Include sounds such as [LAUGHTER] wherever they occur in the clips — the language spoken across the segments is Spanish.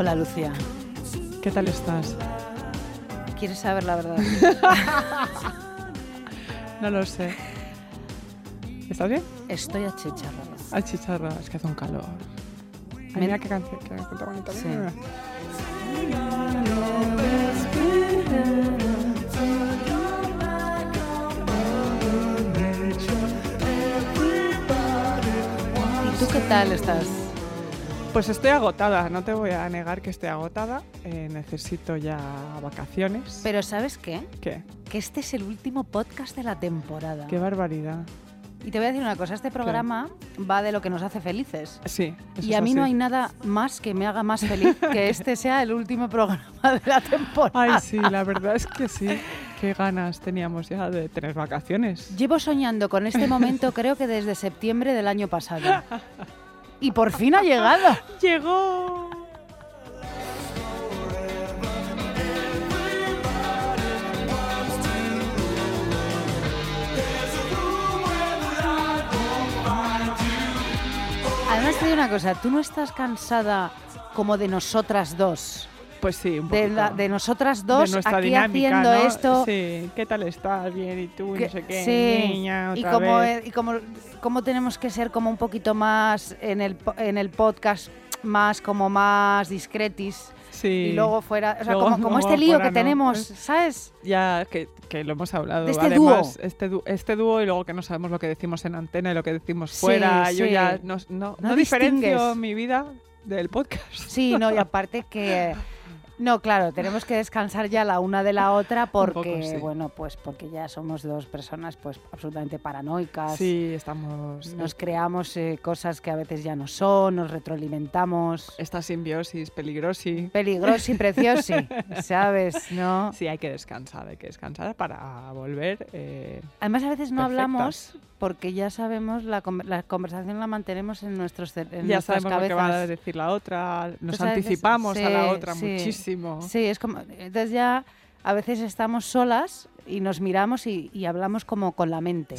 Hola Lucía, ¿qué tal estás? ¿quieres saber la verdad? [LAUGHS] No lo sé. ¿Estás bien? Estoy achicharrada. Ay, chicharra, es que hace un calor. Ay, mira qué canción, qué canción tan bonita. Sí. ¿Y tú qué tal estás? Pues estoy agotada, no te voy a negar que estoy agotada. Eh, necesito ya vacaciones. Pero ¿sabes qué? ¿Qué? Que este es el último podcast de la temporada. Qué barbaridad. Y te voy a decir una cosa, este programa va de lo que nos hace felices. Sí. eso Y a mí no así. hay nada más que me haga más feliz [LAUGHS] que este sea el último programa de la temporada. Ay, sí, la verdad es que sí. Qué ganas teníamos ya de tener vacaciones. Llevo soñando con este momento creo que desde septiembre del año pasado. [LAUGHS] Y por fin ha llegado. [LAUGHS] ¡Llegó! Además te digo una cosa, tú no estás cansada como de nosotras dos. Pues sí, un De, la- de nosotras dos de aquí dinámica, haciendo ¿no? esto. Sí, ¿qué tal estás? Bien, ¿y tú? que- no sé qué, sí, niña, y otra como, vez. y como, como tenemos que ser como un poquito más en el, en el podcast, más como más discretis. Sí. Y luego fuera, o sea, Luego- como, este [LAUGHS] lío que ¿no? tenemos, Es- ¿sabes? Ya que, que lo hemos hablado. De este Además, dúo. Este, dúo- este dúo y luego que no sabemos lo que decimos en antena y lo que decimos Sí, fuera. Yo sí. ya no, no, No diferencio mi vida del podcast. Sí, no, y [LAUGHS] aparte que... No, claro, tenemos que descansar ya la una de la otra porque, poco, sí. bueno, pues porque ya somos dos personas pues absolutamente paranoicas. Sí, estamos. Nos creamos eh, cosas que a veces ya no son, nos retroalimentamos. Esta simbiosis peligrosi. Peligroso y precioso, [LAUGHS] ¿sabes? ¿No? Sí, hay que descansar, hay que descansar para volver. eh, Además, a veces no Perfectas. hablamos porque ya sabemos, la, la conversación la mantenemos en, nuestros, en ya nuestras sabemos lo que va a cabezas. decir la otra, nos anticipamos a la sí, otra sí. muchísimo. Sí, es como. Entonces ya a veces estamos solas y nos miramos y, y hablamos como con la mente.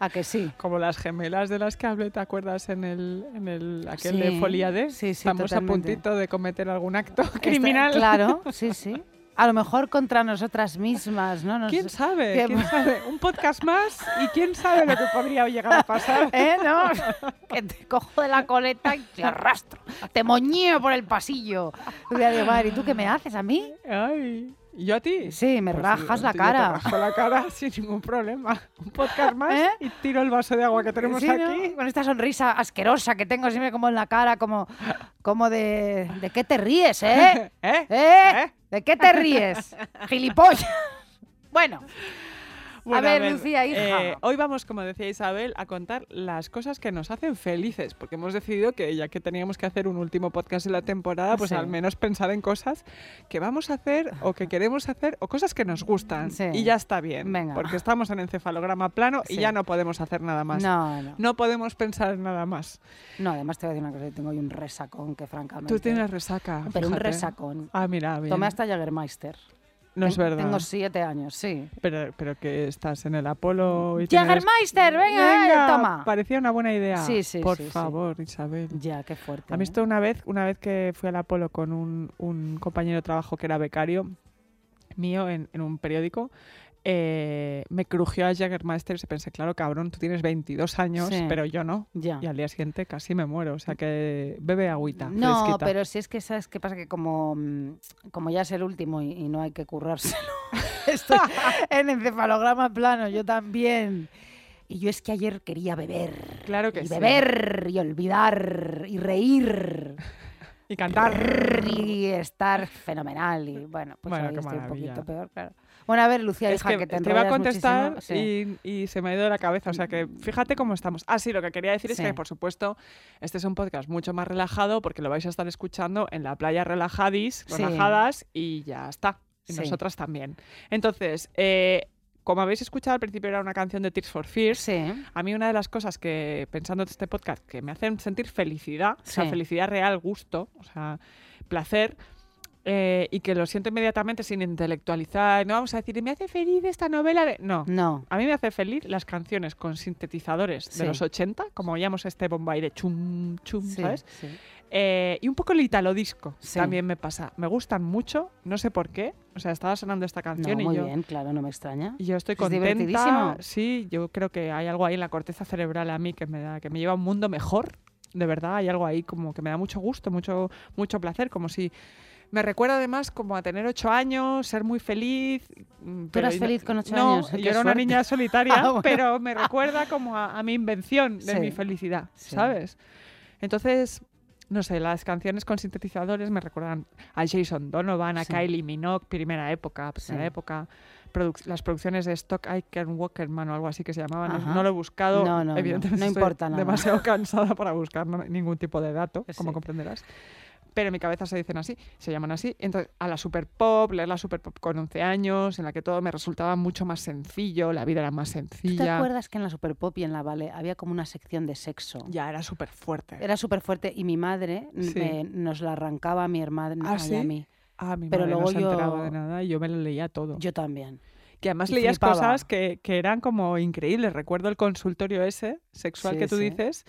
¿A que sí? [LAUGHS] Como las gemelas de las que hablé, ¿te acuerdas en el, en el aquel Sí, de Folia D? sí, sí, Estamos totalmente. a puntito de cometer algún acto Está- criminal. claro, [LAUGHS] sí, sí. A lo mejor contra nosotras mismas, ¿no? Nos- ¿Quién sabe? ¿Qué- ¿Quién sabe? [LAUGHS] Un podcast más y quién sabe lo que podría llegar a pasar. [LAUGHS] ¿Eh? ¿No? [LAUGHS] que te cojo de la coleta y te arrastro. Te moñeo por el pasillo. Y voy a decir, "Madre, ¿y tú qué me haces a mí? Ay, ¿y yo a ti? Sí, me Pues rajas yo la te cara. rajo la cara sin ningún problema. Un podcast más ¿Eh? y tiro el vaso de agua que tenemos Sí, ¿no? aquí. Con esta sonrisa asquerosa que tengo siempre como en la cara, como, como de... ¿De qué te ríes, eh? ¿Eh? ¿Eh? ¿De qué te ríes? [LAUGHS] Gilipollas. Bueno, Bueno, ver, Lucía, hija. eh, hoy vamos, como decía Isabel, a contar las cosas que nos hacen felices, porque hemos decidido que ya que teníamos que hacer un último podcast de la temporada, pues Sí. al menos pensar en cosas que vamos a hacer o que queremos hacer o cosas que nos gustan. Sí. Y ya está bien, Venga. porque estamos en encefalograma plano y ya no podemos hacer nada más. no, no. No podemos pensar en nada más. No, además te voy a decir una cosa, yo tengo hoy un resacón que francamente... Tú tienes resaca. Pero un resacón. Ah, mira, bien. Tomé hasta Jägermeister. No es verdad. Tengo siete años, sí. Pero, pero que estás en el Apolo y tienes- Jägermeister, venga, eh, toma. Parecía una buena idea. Sí, sí, Por sí, sí. favor, Isabel. Ya, qué fuerte. ¿Has ¿eh? visto una vez, una vez que fui al Apolo con un, un compañero de trabajo que era becario mío en, en un periódico? Eh, me crujió a Jägermeister y pensé, claro, cabrón, tú tienes 22 años, Sí. pero yo no. Ya. Y al día siguiente casi me muero. O sea que bebe agüita. No, fresquita. pero si es que sabes qué pasa que como, mm, como ya es el último y, y no hay que currárselo. [LAUGHS] Estoy en encefalograma plano, yo también. Y yo es que ayer quería beber. Claro que y sí. beber y olvidar y reír Y cantar. y estar fenomenal. Y bueno, pues Bueno, ahí estoy un poquito peor, claro. Bueno, a ver, Lucía, Es hija, que que, te te iba a contestar muchísimo. Y, y se me ha ido de la cabeza. O sea que fíjate cómo estamos. Ah, sí, lo que quería decir es que, por supuesto, este es un podcast mucho más relajado porque lo vais a estar escuchando en la playa relajadis, Sí. relajadas y ya está. Y Sí. nosotras también. Entonces, eh, como habéis escuchado al principio era una canción de Tears for Fears. Sí. A mí una de las cosas que, pensando en este podcast, que me hacen sentir felicidad, o sea, felicidad real, gusto, o sea, placer, eh, y que lo siento inmediatamente sin intelectualizar, no vamos a decir, me hace feliz esta novela de... No. No. A mí me hace feliz las canciones con sintetizadores Sí. de los 80, como oíamos este Bombay de chum, chum, Sí, ¿sabes? sí. Eh, y un poco el italo disco Sí. también me pasa. Me gustan mucho, no sé por qué. O sea, estaba sonando esta No, canción y muy yo... bien, claro, no me extraña. Y yo estoy Es contenta. Sí, yo creo que hay algo ahí en la corteza cerebral a mí que me da, que me lleva a un mundo mejor. De verdad, hay algo ahí como que me da mucho gusto, mucho, mucho placer, como si me recuerda además como a tener ocho años, ser muy feliz. mm, pero eras no- feliz con ocho no, años? Qué yo era una niña [LAUGHS] solitaria, Ah, bueno. pero me recuerda como a, a mi invención de Sí. mi felicidad, Sí. ¿sabes? Entonces, no sé, las canciones con sintetizadores me recuerdan a Jason Donovan, a Sí. Kylie Minogue, primera época, primera Sí. época. Produc- las producciones de Stock Aitken Walkerman o algo así que se llamaban. no- Ajá. No, lo he buscado. No, no, no. Evidentemente No estoy importa nada. demasiado [LAUGHS] cansada para buscar no- ningún tipo de dato, como Sí. comprenderás. Pero en mi cabeza se dicen así, se llaman así. Entonces, a la super pop, leer la super pop con 11 años, en la que todo me resultaba mucho más sencillo, la vida era más ¿Tú te sencilla. acuerdas que en la Super Pop y en la Vale había como una sección de sexo? Ya era súper fuerte. Era súper fuerte y mi madre Sí. me- nos la arrancaba a mi hermana ¿Ah, y a sí? mí. Ah, mi pero madre no luego se enteraba yo- de nada y yo me lo leía todo. Yo también. que además y leías flipaba. cosas que, que eran como increíbles. Recuerdo el consultorio ese, sexual Sí, que tú sí. dices,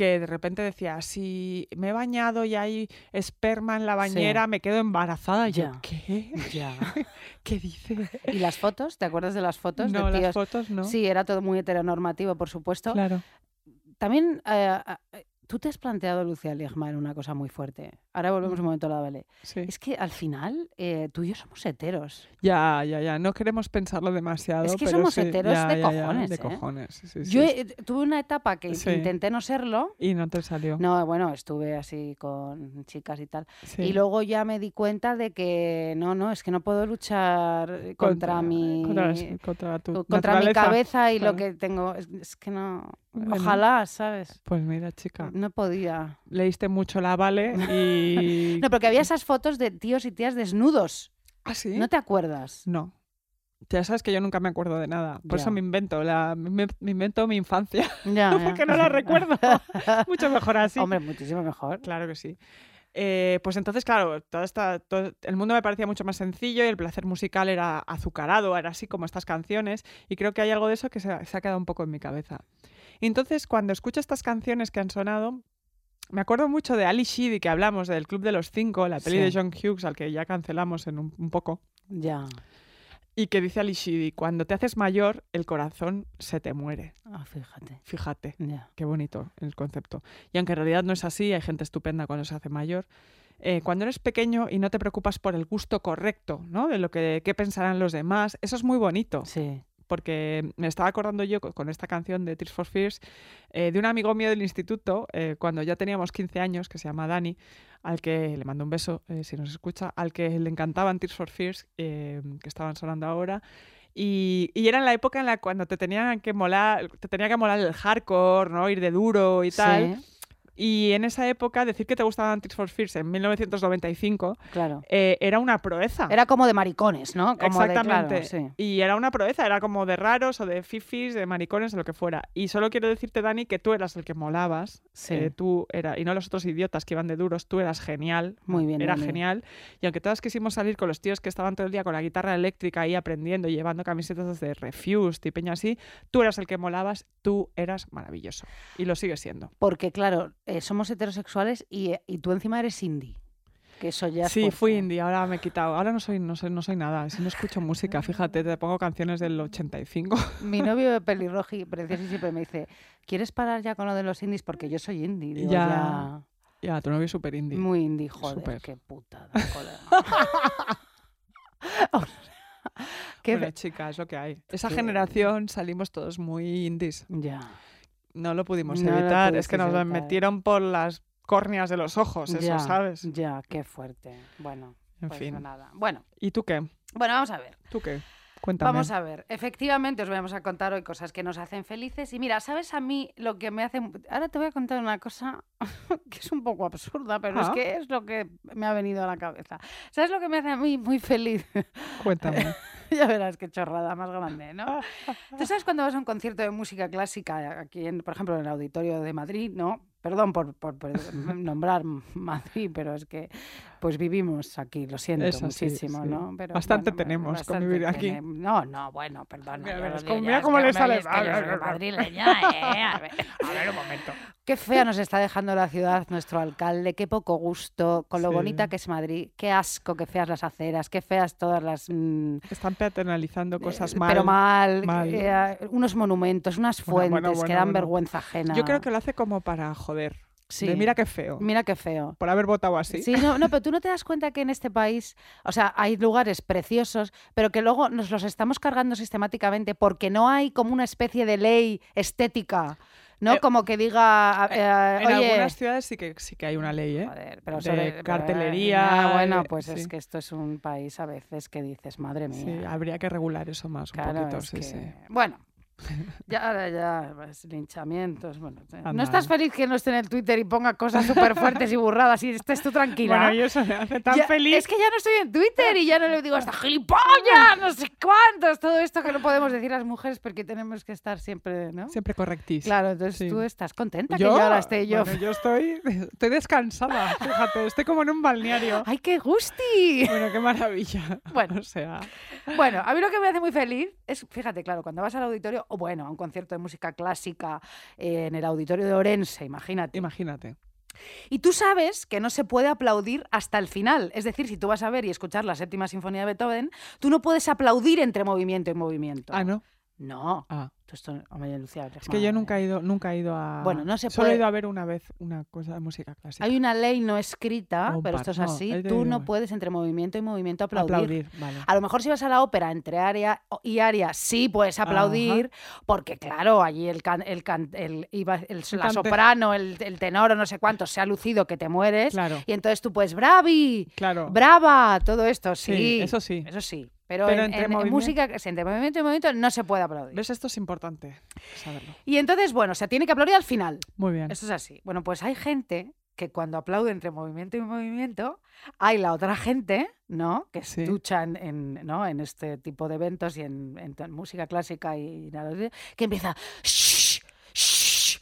que de repente decía, si me he bañado y hay esperma en la bañera, me quedo embarazada. Y yo, Ya. ¿qué? Ya. [LAUGHS] ¿Qué dice? ¿Y las fotos? ¿Te acuerdas de las fotos? No, de las fotos no. Sí, era todo muy heteronormativo, por supuesto. Claro. También, eh, tú te has planteado, Lucía Ligman, una cosa muy fuerte. Ahora volvemos un momento a la Vale. Sí. Es que al final eh, tú y yo somos heteros. Ya, ya, ya. No queremos pensarlo demasiado. Es que pero somos sí, heteros ya, de ya, ya, cojones, De ¿eh? cojones. sí, sí, Yo eh, tuve una etapa que intenté no serlo. Y no te salió. No, bueno, estuve así con chicas y tal. Sí. Y luego ya me di cuenta de que no, no, es que no puedo luchar eh, contra, mi Contra, tu co- contra mi cabeza y claro. lo que tengo. Es, es que no. Bueno. Ojalá, ¿sabes? Pues mira, chica. No podía. Leíste mucho la Vale y... [LAUGHS] No, porque había esas fotos de tíos y tías desnudos. ¿Ah, sí? ¿No te acuerdas? No. Ya sabes que yo nunca me acuerdo de nada. Por eso me invento, la, me, me invento mi infancia. Ya, ya. [LAUGHS] porque no la recuerdo. [LAUGHS] Mucho mejor así. Hombre, muchísimo mejor. Claro que sí. Eh, pues entonces, claro, toda esta, todo- el mundo me parecía mucho más sencillo y el placer musical era azucarado, era así como estas canciones. Y creo que hay algo de eso que se ha quedado un poco en mi cabeza. Y entonces, cuando escucho estas canciones que han sonado, me acuerdo mucho de Ali Sheedy, que hablamos del Club de los Cinco, la peli Sí. de John Hughes, al que ya cancelamos en un- un poco. Ya. Y que dice Ali Sheedy, cuando te haces mayor, el corazón se te muere. Ah, fíjate. Fíjate, qué bonito el concepto. Y aunque en realidad no es así, hay gente estupenda cuando se hace mayor. eh, cuando eres pequeño y no te preocupas por el gusto correcto, ¿no? De lo que qué pensarán los demás, eso es muy bonito. Sí. Porque me estaba acordando yo co- con esta canción de Tears for Fears eh, de un amigo mío del instituto, eh, cuando ya teníamos 15 años, que se llama Dani, al que le mando un beso eh, si nos escucha, al que le encantaban Tears for Fears, que estaban sonando ahora. Y, y era en la época en la cuando te tenían que molar, te tenía que molar el hardcore, ¿no? Ir de duro y tal. Sí, Y en esa época, decir que te gustaban Tears for Fears en 1995 claro. eh, era una proeza. Era como de maricones, ¿no? Como de, claro, Exactamente. sí. Y era una proeza, era como de raros o de fifis, de maricones, o lo que fuera. Y solo quiero decirte, Dani, que tú eras el que molabas. Sí. eh, tú era, y no los otros idiotas que iban de duros, tú eras genial. Muy bien, Era Dani. genial. Y aunque todas quisimos salir con los tíos que estaban todo el día con la guitarra eléctrica ahí aprendiendo y llevando camisetas de Refused y peña así, tú eras el que molabas, tú eras maravilloso. Y lo sigues siendo. Porque, claro, eh, somos heterosexuales y, y tú encima eres indie. que eso ya Sí, fui indie, ahora me he quitado. Ahora no soy, no soy, no soy nada, si no escucho [LAUGHS] música, fíjate, te pongo canciones del 85. [LAUGHS] Mi novio de pelirroji, precioso, y siempre me dice, ¿quieres parar ya con lo de los indies? Porque yo soy indie. Digo, Ya, ya. Ya, tu novio es súper indie. Muy indie, joder, Súper. qué putada, [LAUGHS] colega. Qué Bueno, chica, es lo que hay. Esa generación salimos todos muy indies. Ya. No lo pudimos No lo evitar, es que nos evitar. metieron por las córneas de los ojos, eso, ya, ¿sabes? Ya, qué fuerte. Bueno, En pues fin. nada. Bueno, ¿Y tú qué? bueno, vamos a ver. ¿Tú qué? Cuéntame. Vamos a ver, efectivamente os vamos a contar hoy cosas que nos hacen felices. Y mira, ¿sabes a mí lo que me hace... Ahora te voy a contar una cosa [LAUGHS] que es un poco absurda, pero es que es lo que me ha venido a la cabeza. ¿Sabes lo que me hace a mí muy feliz? [LAUGHS] Cuéntame. ya verás qué chorrada más grande, ¿no? [LAUGHS] ¿Tú sabes cuando vas a un concierto de música clásica aquí, en, por ejemplo, en el Auditorio de Madrid, ¿no? Perdón por, por- por [LAUGHS] nombrar Madrid, pero es que pues vivimos aquí, lo siento Eso muchísimo, sí. ¿no? Pero, Bastante bueno, tenemos bastante vivir aquí. tenemos. No, no, bueno, perdón. Mira, cómo- mira le sale. soy madrileña, ¿eh? [LAUGHS] A ver, un momento. Qué fea nos está dejando la ciudad nuestro alcalde, qué poco gusto, con lo Sí. bonita que es Madrid, qué asco, qué feas las aceras, qué feas todas las... mm, Están paternalizando cosas eh, mal. Pero mal, mal. eh, unos monumentos, unas Bueno, fuentes bueno, que dan vergüenza ajena. Yo creo que lo hace como para joder. Sí. De mira qué feo. Mira qué feo. Por haber votado así. Sí, no, no, pero tú no te das cuenta que en este país, o sea, hay lugares preciosos, pero que luego nos los estamos cargando sistemáticamente porque no hay como una especie de ley estética, ¿no? Eh, como que diga, eh, En oye, algunas ciudades sí que sí que hay una ley, ¿eh? Joder, pero de sobre- pero, cartelería, ah, bueno, eh, pues sí. es que esto es un país a veces que dices, madre mía. Sí, habría que regular eso más un Claro, poquito, es sí, que- sí. Bueno, [LAUGHS] ya, ahora ya, pues, linchamientos. Bueno, eh, Anda. ¿No estás feliz que no esté en el Twitter y ponga cosas súper fuertes y burradas y estés tú tranquila? Bueno, y eso me hace tan Ya- feliz. Es que ya no estoy en Twitter y ya no le digo hasta gilipollas, no sé cuántos, todo esto que no podemos decir las mujeres porque tenemos que estar siempre, ¿no? Siempre correctísimo. Claro, entonces Sí. tú estás contenta que yo ahora esté yo. Bueno, yo estoy, estoy descansada, fíjate, estoy como en un balneario. ¡Ay, qué gusti! Bueno, qué maravilla. Bueno. o sea, Bueno, a mí lo que me hace muy feliz es, fíjate, claro, cuando vas al auditorio, o bueno, a un concierto de música clásica eh, en el auditorio de Orense, imagínate. imagínate. Y tú sabes que no se puede aplaudir hasta el final. Es decir, si tú vas a ver y escuchar la séptima sinfonía de Beethoven, tú no puedes aplaudir entre movimiento y movimiento. Ah, ¿no? No. Ah, esto, hombre, Lucía, es que yo nunca he ido, nunca he ido a... Bueno, no se Solo he puede- ido a ver una vez una cosa de música clásica. Hay una ley no escrita, Un pero esto es no, así. he Tú tenido- no puedes entre movimiento y movimiento aplaudir. aplaudir. vale. A lo mejor si vas a la ópera entre aria y aria sí puedes aplaudir, porque claro, allí el, can- el, can- el- el- la soprano, el, el tenor o no sé cuánto se ha lucido que te mueres. Claro, Y entonces tú puedes, bravi, claro. brava, todo esto, sí. Sí, eso sí. Eso sí. Pero, Pero en, entre en- en música, entre movimiento y movimiento no se puede aplaudir. ¿Ves? Esto es importante saberlo. Y entonces, bueno, se tiene que aplaudir al final. Muy bien. Eso es así. Bueno, pues hay gente que cuando aplaude entre movimiento y movimiento, hay la otra gente, ¿no? Que Sí. escucha en, en, ¿no? en este tipo de eventos y en, en música clásica y nada, que empieza... "Shh, shh,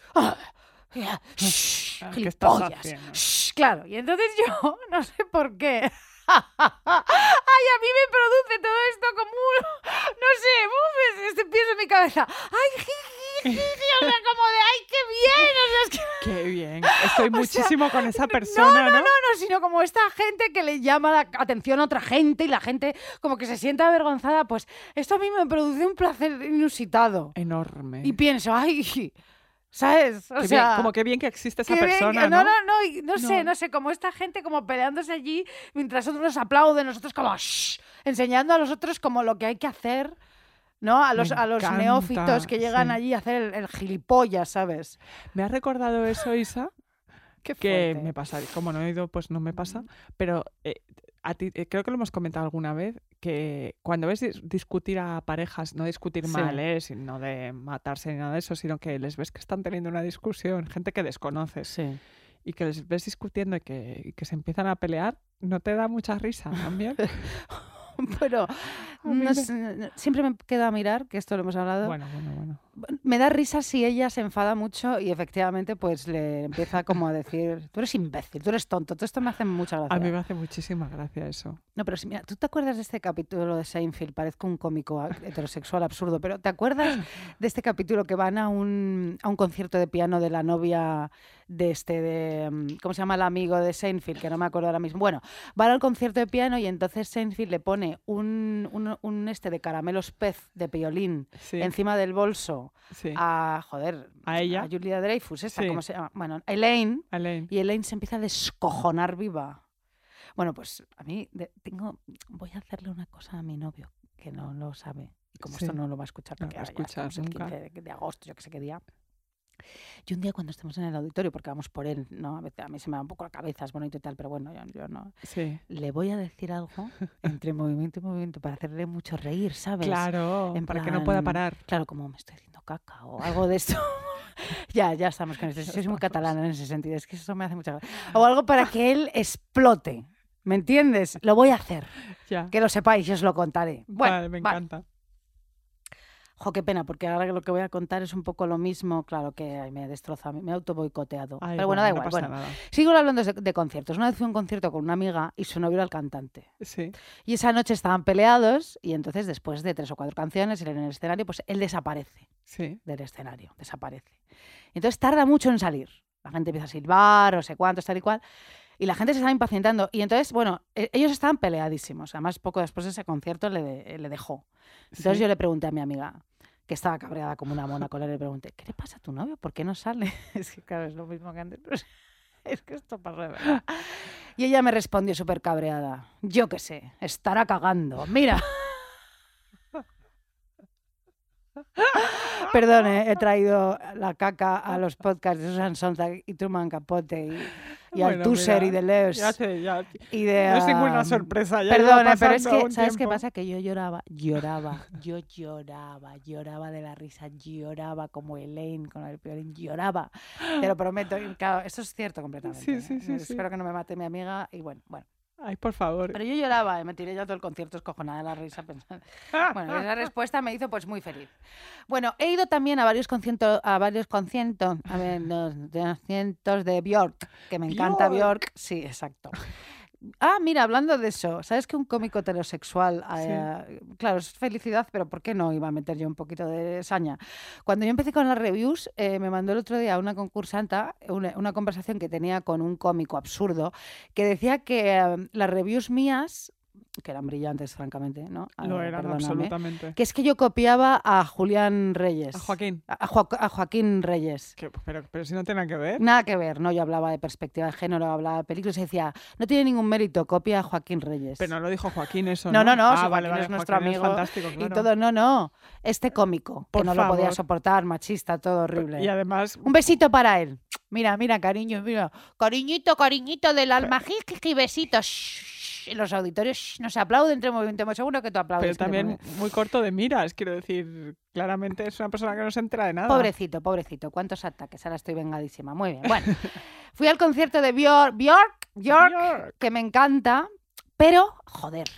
ya, shh, ¿qué estás gilipollas, haciendo? shh". Claro, y entonces yo [LAUGHS] no sé por qué. Ay, a mí me produce todo esto como un, no sé, uf, es- este pienso en mi cabeza. Ay, jiji, jiji, o sea, como de, ay, qué bien, o sea, es que Qué bien. Estoy [LAUGHS] muchísimo con esa no, persona, no, ¿no? no, no, sino como esta gente que le llama la atención a otra gente y la gente como que se siente avergonzada, pues esto a mí me produce un placer inusitado. Enorme. Y pienso, ay, ¿sabes? O Qué bien, sea, como que bien que existe esa bien persona, que- ¿no? no, no, no, no sé, No. sé, como esta gente como peleándose allí mientras otros nos aplauden, nosotros como "Shh", enseñando a los otros como lo que hay que hacer. ¿No? A los, a los neófitos que llegan sí. allí a hacer el, el gilipollas, ¿sabes? Me ha recordado eso, Isa, Qué que me pasa, como no he ido, pues no me pasa, pero eh, a ti, eh, creo que lo hemos comentado alguna vez, que cuando ves dis- discutir a parejas, no discutir Sí. mal, ¿eh? Sin- no de matarse ni nada de eso, sino que les ves que están teniendo una discusión, gente que desconoces, Sí. y que les ves discutiendo y que, y que se empiezan a pelear, ¿no te da mucha risa también? [LAUGHS] Pero no sé, no- siempre me queda a mirar, que esto lo hemos hablado, bueno, bueno, bueno. me da risa si ella se enfada mucho y efectivamente pues le empieza como a decir, tú eres imbécil, tú eres tonto, todo esto me hace mucha gracia. A mí me hace muchísima gracia eso. No, pero si, mira, ¿tú te acuerdas de este capítulo de Seinfeld? Parezco un cómico heterosexual absurdo, pero ¿te acuerdas de este capítulo que van a un, a un concierto de piano de la novia de este, de, mm, ¿cómo se llama el amigo de Seinfeld? Que no me acuerdo ahora mismo. Bueno, van al concierto de piano y entonces Seinfeld le pone un, un, un este de caramelos pez de piolín Sí, encima del bolso sí. a, joder, ¿A ella? a Julia Dreyfus, esta, Sí. ¿cómo se llama? Bueno, Elaine, Elaine. y Elaine se empieza a descojonar viva. Bueno, pues a mí de- tengo, voy a hacerle una cosa a mi novio, que no lo sabe. Y como esto no lo va a escuchar, No porque va a ahora ya estamos el nunca. 15 de, de agosto, yo que sé qué día. Y un día cuando estemos en el auditorio, porque vamos por él, ¿no? A veces a mí se me va un poco la cabeza, es bonito y tal, pero bueno, yo, yo no. Sí. Le voy a decir algo entre movimiento y movimiento para hacerle mucho reír, ¿sabes? Claro, En para que no pueda parar. Claro, como me estoy haciendo caca o algo de esto. [LAUGHS] ya, ya estamos con esto. Soy muy catalana en ese sentido, es que eso me hace mucha gracia. O algo para que él explote. ¿Me entiendes? Lo voy a hacer. Ya. Que lo sepáis y os lo contaré. Bueno, vale, me vale. encanta. Jo, qué pena, porque ahora lo que voy a contar es un poco lo mismo. Claro que ay, me destroza, me auto boicoteado. Ay, Pero bueno, da no igual. Bueno, sigo hablando de, de conciertos. Una vez fui a un concierto con una amiga y su novio era el cantante. Sí. Y esa noche estaban peleados y entonces después de tres o cuatro canciones en el escenario, pues él desaparece. Sí. del escenario, desaparece. Entonces tarda mucho en salir. La gente empieza a silbar, no sé cuántos, tal y cual. Y la gente se está impacientando. Y entonces, bueno, e- ellos estaban peleadísimos. Además, poco después de ese concierto le, de- le dejó. Entonces sí. yo le pregunté a mi amiga, que estaba cabreada como una mona con él, le pregunté, ¿qué le pasa a tu novio? ¿Por qué no sale? [LAUGHS] es que, claro, es lo mismo que antes. [LAUGHS] Es que esto pasa de verdad. Y ella me respondió súper cabreada. Yo qué sé, estará cagando. Mira. Perdón, eh, he traído la caca a los podcasts de Susan Sontag y Truman Capote y, y al Bueno, Tusser y de Leos. Ya sé, ya. y de, No es ninguna ah, sorpresa. Ya Perdón, pero es que, ¿sabes qué tiempo. pasa? Que yo lloraba, lloraba, yo lloraba, lloraba de la risa, lloraba como Elaine con el piolín, lloraba. Te lo prometo. y claro, esto es cierto completamente. Sí, sí, ¿eh? sí, sí. Espero que no me mate mi amiga y bueno, bueno. Ay, por favor. Pero yo lloraba, y me tiré ya todo el concierto escojonada de la risa pensando. [LAUGHS] Bueno, esa respuesta me hizo pues muy feliz. Bueno, he ido también a varios conciertos, a varios conciertos, a ver, los de conciertos de Björk, que me encanta Björk. Björk. Sí, exacto. Ah, mira, hablando de eso, ¿sabes que un cómico heterosexual, eh, claro, es felicidad, pero ¿por qué no iba a meter yo un poquito de saña? Cuando yo empecé con las reviews, eh, me mandó el otro día una concursanta una, una conversación que tenía con un cómico absurdo que decía que eh, las reviews mías, que eran brillantes, francamente, ¿no? Lo Eh, eran perdóname, absolutamente. Que es que yo copiaba a Julián Reyes. A Joaquín. A, a Joa- a Joaquín Reyes. Que- pero, pero si no tiene nada que ver. Nada que ver, ¿no? Yo hablaba de perspectiva de género, hablaba de películas y decía, no tiene ningún mérito, copia a Joaquín Reyes. Pero no lo dijo Joaquín eso. No, No, no, no, Ah, si vale, vale. es nuestro Joaquín es amigo Y todo, no, no. Este cómico, Por que no lo podía soportar, machista, todo horrible. Y además, Un besito para él. Mira, mira, cariño, mira. Cariñito, cariñito del alma. Jiji, besitos. En los auditorios shh, no se aplaude entre movimiento. Muy seguro que tú aplaudes. pero también muy corto de miras, quiero decir. Claramente es una persona que no se entera de nada. Pobrecito, pobrecito. ¿Cuántos ataques? Ahora estoy vengadísima. Muy bien. Bueno, [LAUGHS] fui al concierto de Björk, Björk, Björk. que me encanta, pero, joder,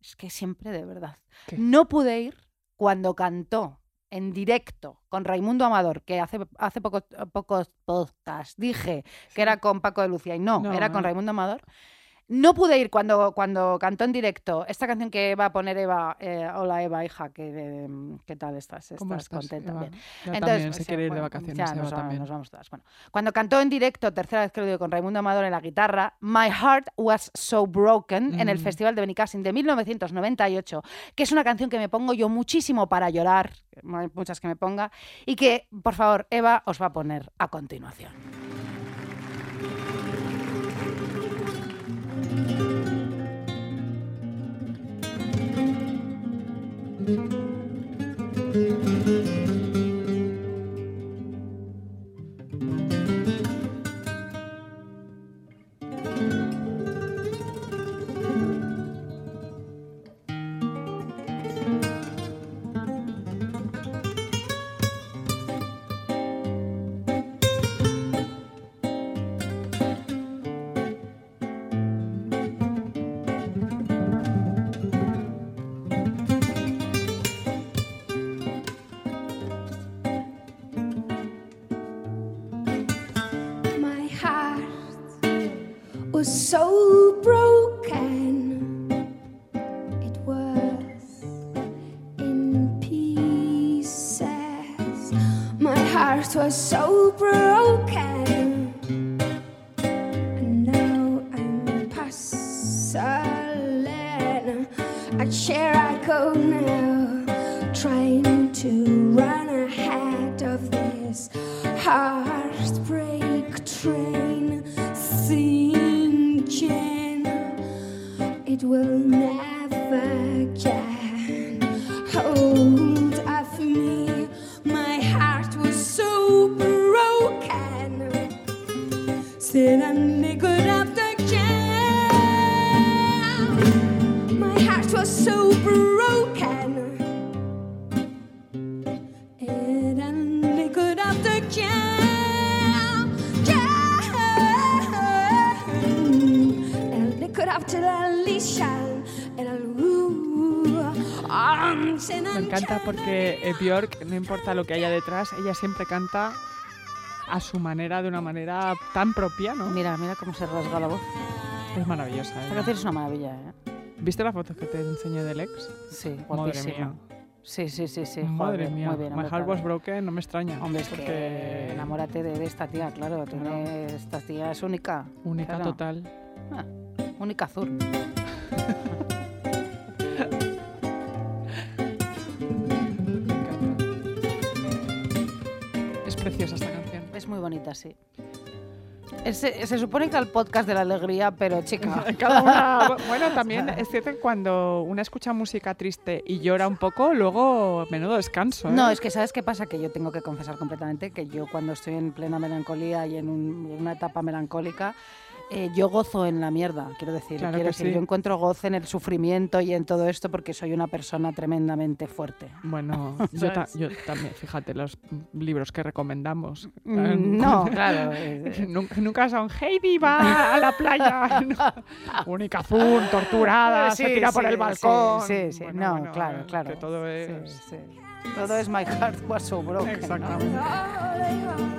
es que siempre de verdad. ¿Qué? No pude ir cuando cantó en directo con Raimundo Amador, que hace, hace poco- pocos podcasts dije que era con Paco de Lucía y no, No, era con. Raimundo Amador. No pude ir cuando, cuando cantó en directo esta canción que va a poner Eva, eh, hola Eva, hija, que, eh, ¿qué tal estás? ¿Cómo ¿Estás, estás, contenta? Eva? Bien. Ya Entonces, también se sí, quiere ir de vacaciones, ya Eva nos, vamos, también. nos vamos todas. Bueno, cuando cantó en directo, tercera vez que lo digo, con Raimundo Amador en la guitarra, My Heart Was So Broken, en el Mm. Festival de Benicassin de 1998, que es una canción que me pongo yo muchísimo para llorar, hay muchas que me ponga, y que, por favor, Eva os va a poner a continuación. heart was so broken. Importa lo que haya detrás, ella siempre canta a su manera, de una manera tan propia, ¿no? Mira, mira cómo se rasga la voz. Es maravillosa. Esta ella. canción es una maravilla, ¿eh? ¿Viste la foto que te enseñé del ex? Sí, Madre guapísima. mía. Sí, sí, sí, sí. Madre joder, mía. Muy bien, My heart was broken, no me extraña. Hombre, es que porque enamórate de, de esta tía, claro. Tiene, esta tía es única. única claro. total. Ah, única azul. [LAUGHS] muy bonita, sí. Es- se supone que al podcast de la alegría, pero chica. [LAUGHS] Cada una- [LAUGHS] bueno, también es cierto que cuando una escucha música triste y llora un poco, luego menudo descanso. ¿eh? No, es que ¿sabes qué pasa? Que yo tengo que confesar completamente que yo cuando estoy en plena melancolía y en, un- en una etapa melancólica, eh, yo gozo en la mierda, quiero decir. Claro quiero que decir, sí. yo encuentro gozo en el sufrimiento y en todo esto porque soy una persona tremendamente fuerte. Bueno, [LAUGHS] yo, ta- ¿Sabes? yo también, fíjate, los libros que recomendamos. Mm, Eh, No, claro. [LAUGHS] eh, Nunca, nunca son Heidi va a la playa. [LAUGHS] no. Única azul, torturada, se Sí, tira por el balcón. Sí, sí, Bueno, no, bueno, claro, eh, claro. Que todo es. sí. Todo es My Heart Was So Broken. ¿no?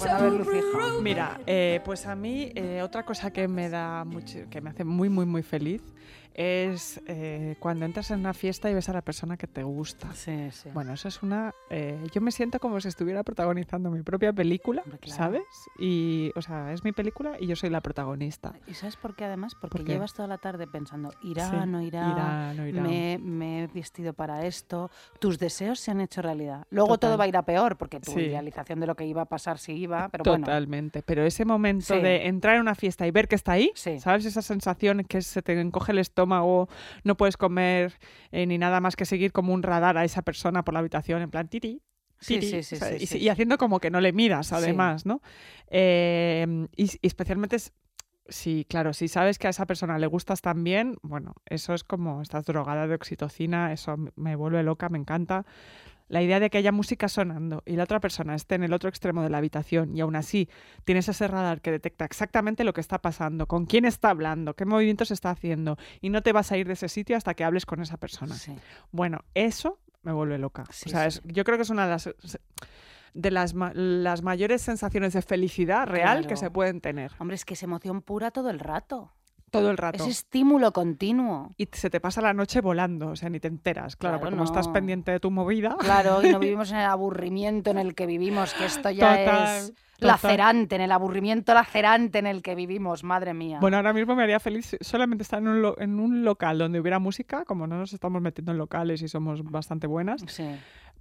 Bueno. Mira, eh, pues a mí eh, otra cosa que me da mucho, que me hace muy, muy, muy feliz es eh, cuando entras en una fiesta y ves a la persona que te gusta. Sí, sí. Bueno, eso es una... eh, yo me siento como si estuviera protagonizando mi propia película, claro. ¿sabes? Y, o sea, es mi película y yo soy la protagonista. ¿Y sabes por qué además? Porque ¿Por qué? llevas toda la tarde pensando, irá, Sí, no irá, irá, no irá. Me, me he vestido para esto, tus deseos se han hecho realidad. Luego Total. todo va a ir a peor, porque tu idealización de lo que iba a pasar sí iba, pero bueno. Totalmente. Pero ese momento de entrar en una fiesta y ver que está ahí. ¿sabes? Esa sensación que se te encoge el estómago, no puedes comer eh, ni nada más que seguir como un radar a esa persona por la habitación, en plan. Sí, tiri, sí, sí, sí, y, sí, y haciendo como que no le miras, Sí. además, ¿no? Eh, y, y especialmente es- si, claro, si sabes que a esa persona le gustas también, bueno, eso es como estás drogada de oxitocina, eso me vuelve loca, me encanta. La idea de que haya música sonando y la otra persona esté en el otro extremo de la habitación y aún así tienes ese radar que detecta exactamente lo que está pasando, con quién está hablando, qué movimientos está haciendo y no te vas a ir de ese sitio hasta que hables con esa persona. Sí. Bueno, eso me vuelve loca. Sí, o sea, es- yo creo que es una de las de las, ma- las mayores sensaciones de felicidad real que se pueden tener Hombre, es que es emoción pura todo el rato. Todo el rato. Es estímulo continuo. Y se te pasa la noche volando, o sea, ni te enteras, claro, Claro, porque como estás no. pendiente de tu movida. Claro, y no [LAUGHS] vivimos en el aburrimiento en el que vivimos, que esto ya Total, es lacerante, en el aburrimiento lacerante en el que vivimos, madre mía. Bueno, ahora mismo me haría feliz solamente estar en un, lo- en un local donde hubiera música, como no nos estamos metiendo en locales y somos bastante buenas, sí.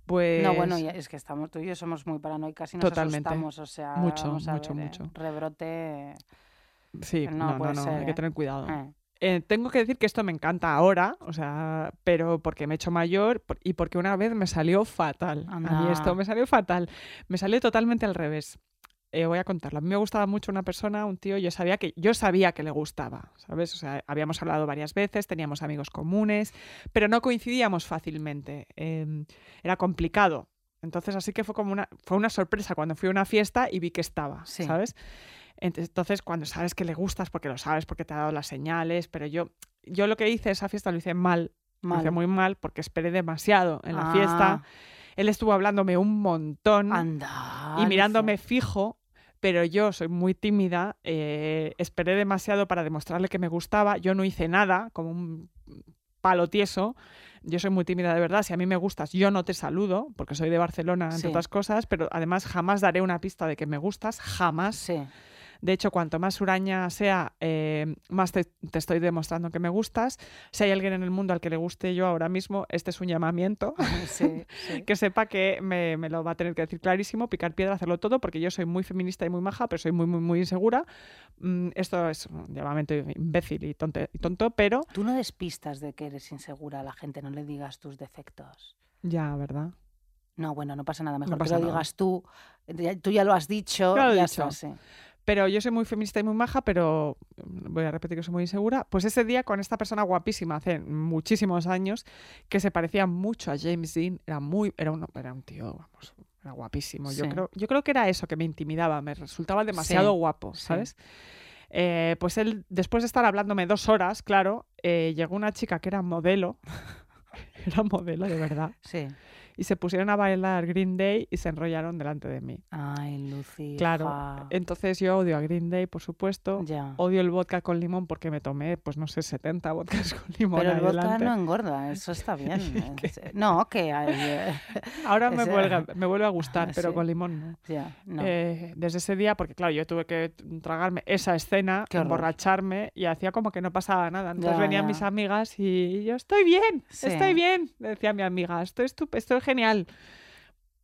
pues... No, bueno, es que estamos, tú y yo somos muy paranoicas y nos Totalmente. asustamos, o sea, Mucho, mucho, ¿eh? mucho. Rebrote. Sí, no no, no, puede no, ser, hay que ¿eh? tener cuidado. eh. Eh, tengo que decir que esto me encanta ahora, o sea, pero porque me he hecho mayor y porque una vez me salió fatal. A mí Anda. esto me salió fatal. Me salió totalmente al revés. Eh, voy a contarlo. A mí me gustaba mucho una persona, un tío, yo sabía que yo sabía que le gustaba, ¿sabes? O sea, habíamos hablado varias veces, teníamos amigos comunes, pero no coincidíamos fácilmente. Eh, era complicado. Entonces, así que fue como una fue una sorpresa cuando fui a una fiesta y vi que estaba, Sí. ¿sabes? Ent- Entonces, cuando sabes que le gustas, porque lo sabes, porque te ha dado las señales, pero yo, yo lo que hice esa fiesta lo hice mal, lo hice Mal. muy mal, porque esperé demasiado en la Ah. fiesta. Él estuvo hablándome un montón Anda. y mirándome fijo, pero yo soy muy tímida, eh, esperé demasiado para demostrarle que me gustaba, yo no hice nada, como un palo tieso. Yo soy muy tímida de verdad. Si a mí me gustas, yo no te saludo, porque soy de Barcelona, entre Sí. otras cosas, pero además jamás daré una pista de que me gustas, jamás. Sí. De hecho, cuanto más huraña sea, eh, más te, te estoy demostrando que me gustas. Si hay alguien en el mundo al que le guste yo ahora mismo, este es un llamamiento. [LAUGHS] Sí, sí. [LAUGHS] que sepa que me, me lo va a tener que decir clarísimo, picar piedra, hacerlo todo, porque yo soy muy feminista y muy maja, pero soy muy, muy, muy insegura. Mm, esto es un llamamiento imbécil y, tonte- y tonto, pero Tú no despistas de que eres insegura a la gente, no le digas tus defectos. ya, ¿verdad? No, bueno, no pasa nada, mejor pasa que lo nada. digas tú. Tú ya lo has dicho, lo ya dicho. está, sí. Pero yo soy muy feminista y muy maja, pero mm, voy a repetir que soy muy insegura. Pues ese día con esta persona guapísima, hace muchísimos años, que se parecía mucho a James Dean, era muy, era un, era un tío, vamos, era guapísimo. Yo creo, yo creo que era eso que me intimidaba, me resultaba demasiado Sí, guapo, sí. ¿sabes? Eh, pues él, después de estar hablándome dos horas, claro, eh, llegó una chica que era modelo, [LAUGHS] era modelo de verdad, Sí. Y se pusieron a bailar Green Day y se enrollaron delante de mí. Ay, Lucy. Claro, entonces yo odio a Green Day, por supuesto. Ya. Odio el vodka con limón porque me tomé, pues no sé, 70 vodkas [LAUGHS] con limón. Pero el vodka delante. no engorda, eso está [LAUGHS] bien. No, que hay, eh, [LAUGHS] Ahora me vuelve, me vuelve a gustar, pero Sí. con limón no. ya, no. Eh, desde ese día, porque claro, yo tuve que tragarme esa escena, Qué horror. emborracharme y hacía como que no pasaba nada. Entonces Ya, venían mis amigas y yo estoy bien, Sí. estoy bien, decía mi amiga, estoy, estoy genial.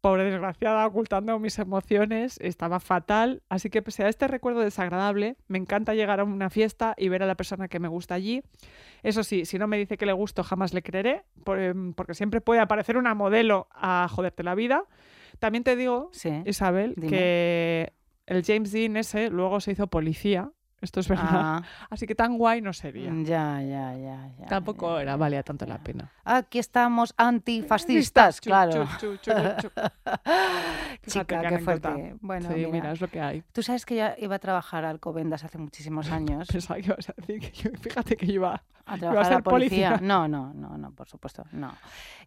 Pobre desgraciada, ocultando mis emociones, estaba fatal. Así que pese a este recuerdo desagradable, me encanta llegar a una fiesta y ver a la persona que me gusta allí. Eso sí, si no me dice que le gusto, jamás le creeré, em, porque siempre puede aparecer una modelo a joderte la vida. También te digo, Sí. Isabel, Dime. que el James Dean ese luego se hizo policía. Esto es verdad. Ah, [LAUGHS] Así que tan guay no sería. ya, ya, ya, ya. Tampoco ya, era, valía tanto ya. la pena. Aquí estamos antifascistas, claro. [LAUGHS] Chica, qué fuerte. Bueno, sí, mira, mira, es lo que hay. tú sabes que yo iba a trabajar a Alcobendas hace muchísimos [LAUGHS] años. Pensaba que ibas a decir que yo, fíjate que iba. a a trabajar a ser la policía. policía. No, no, no, no, por supuesto, no.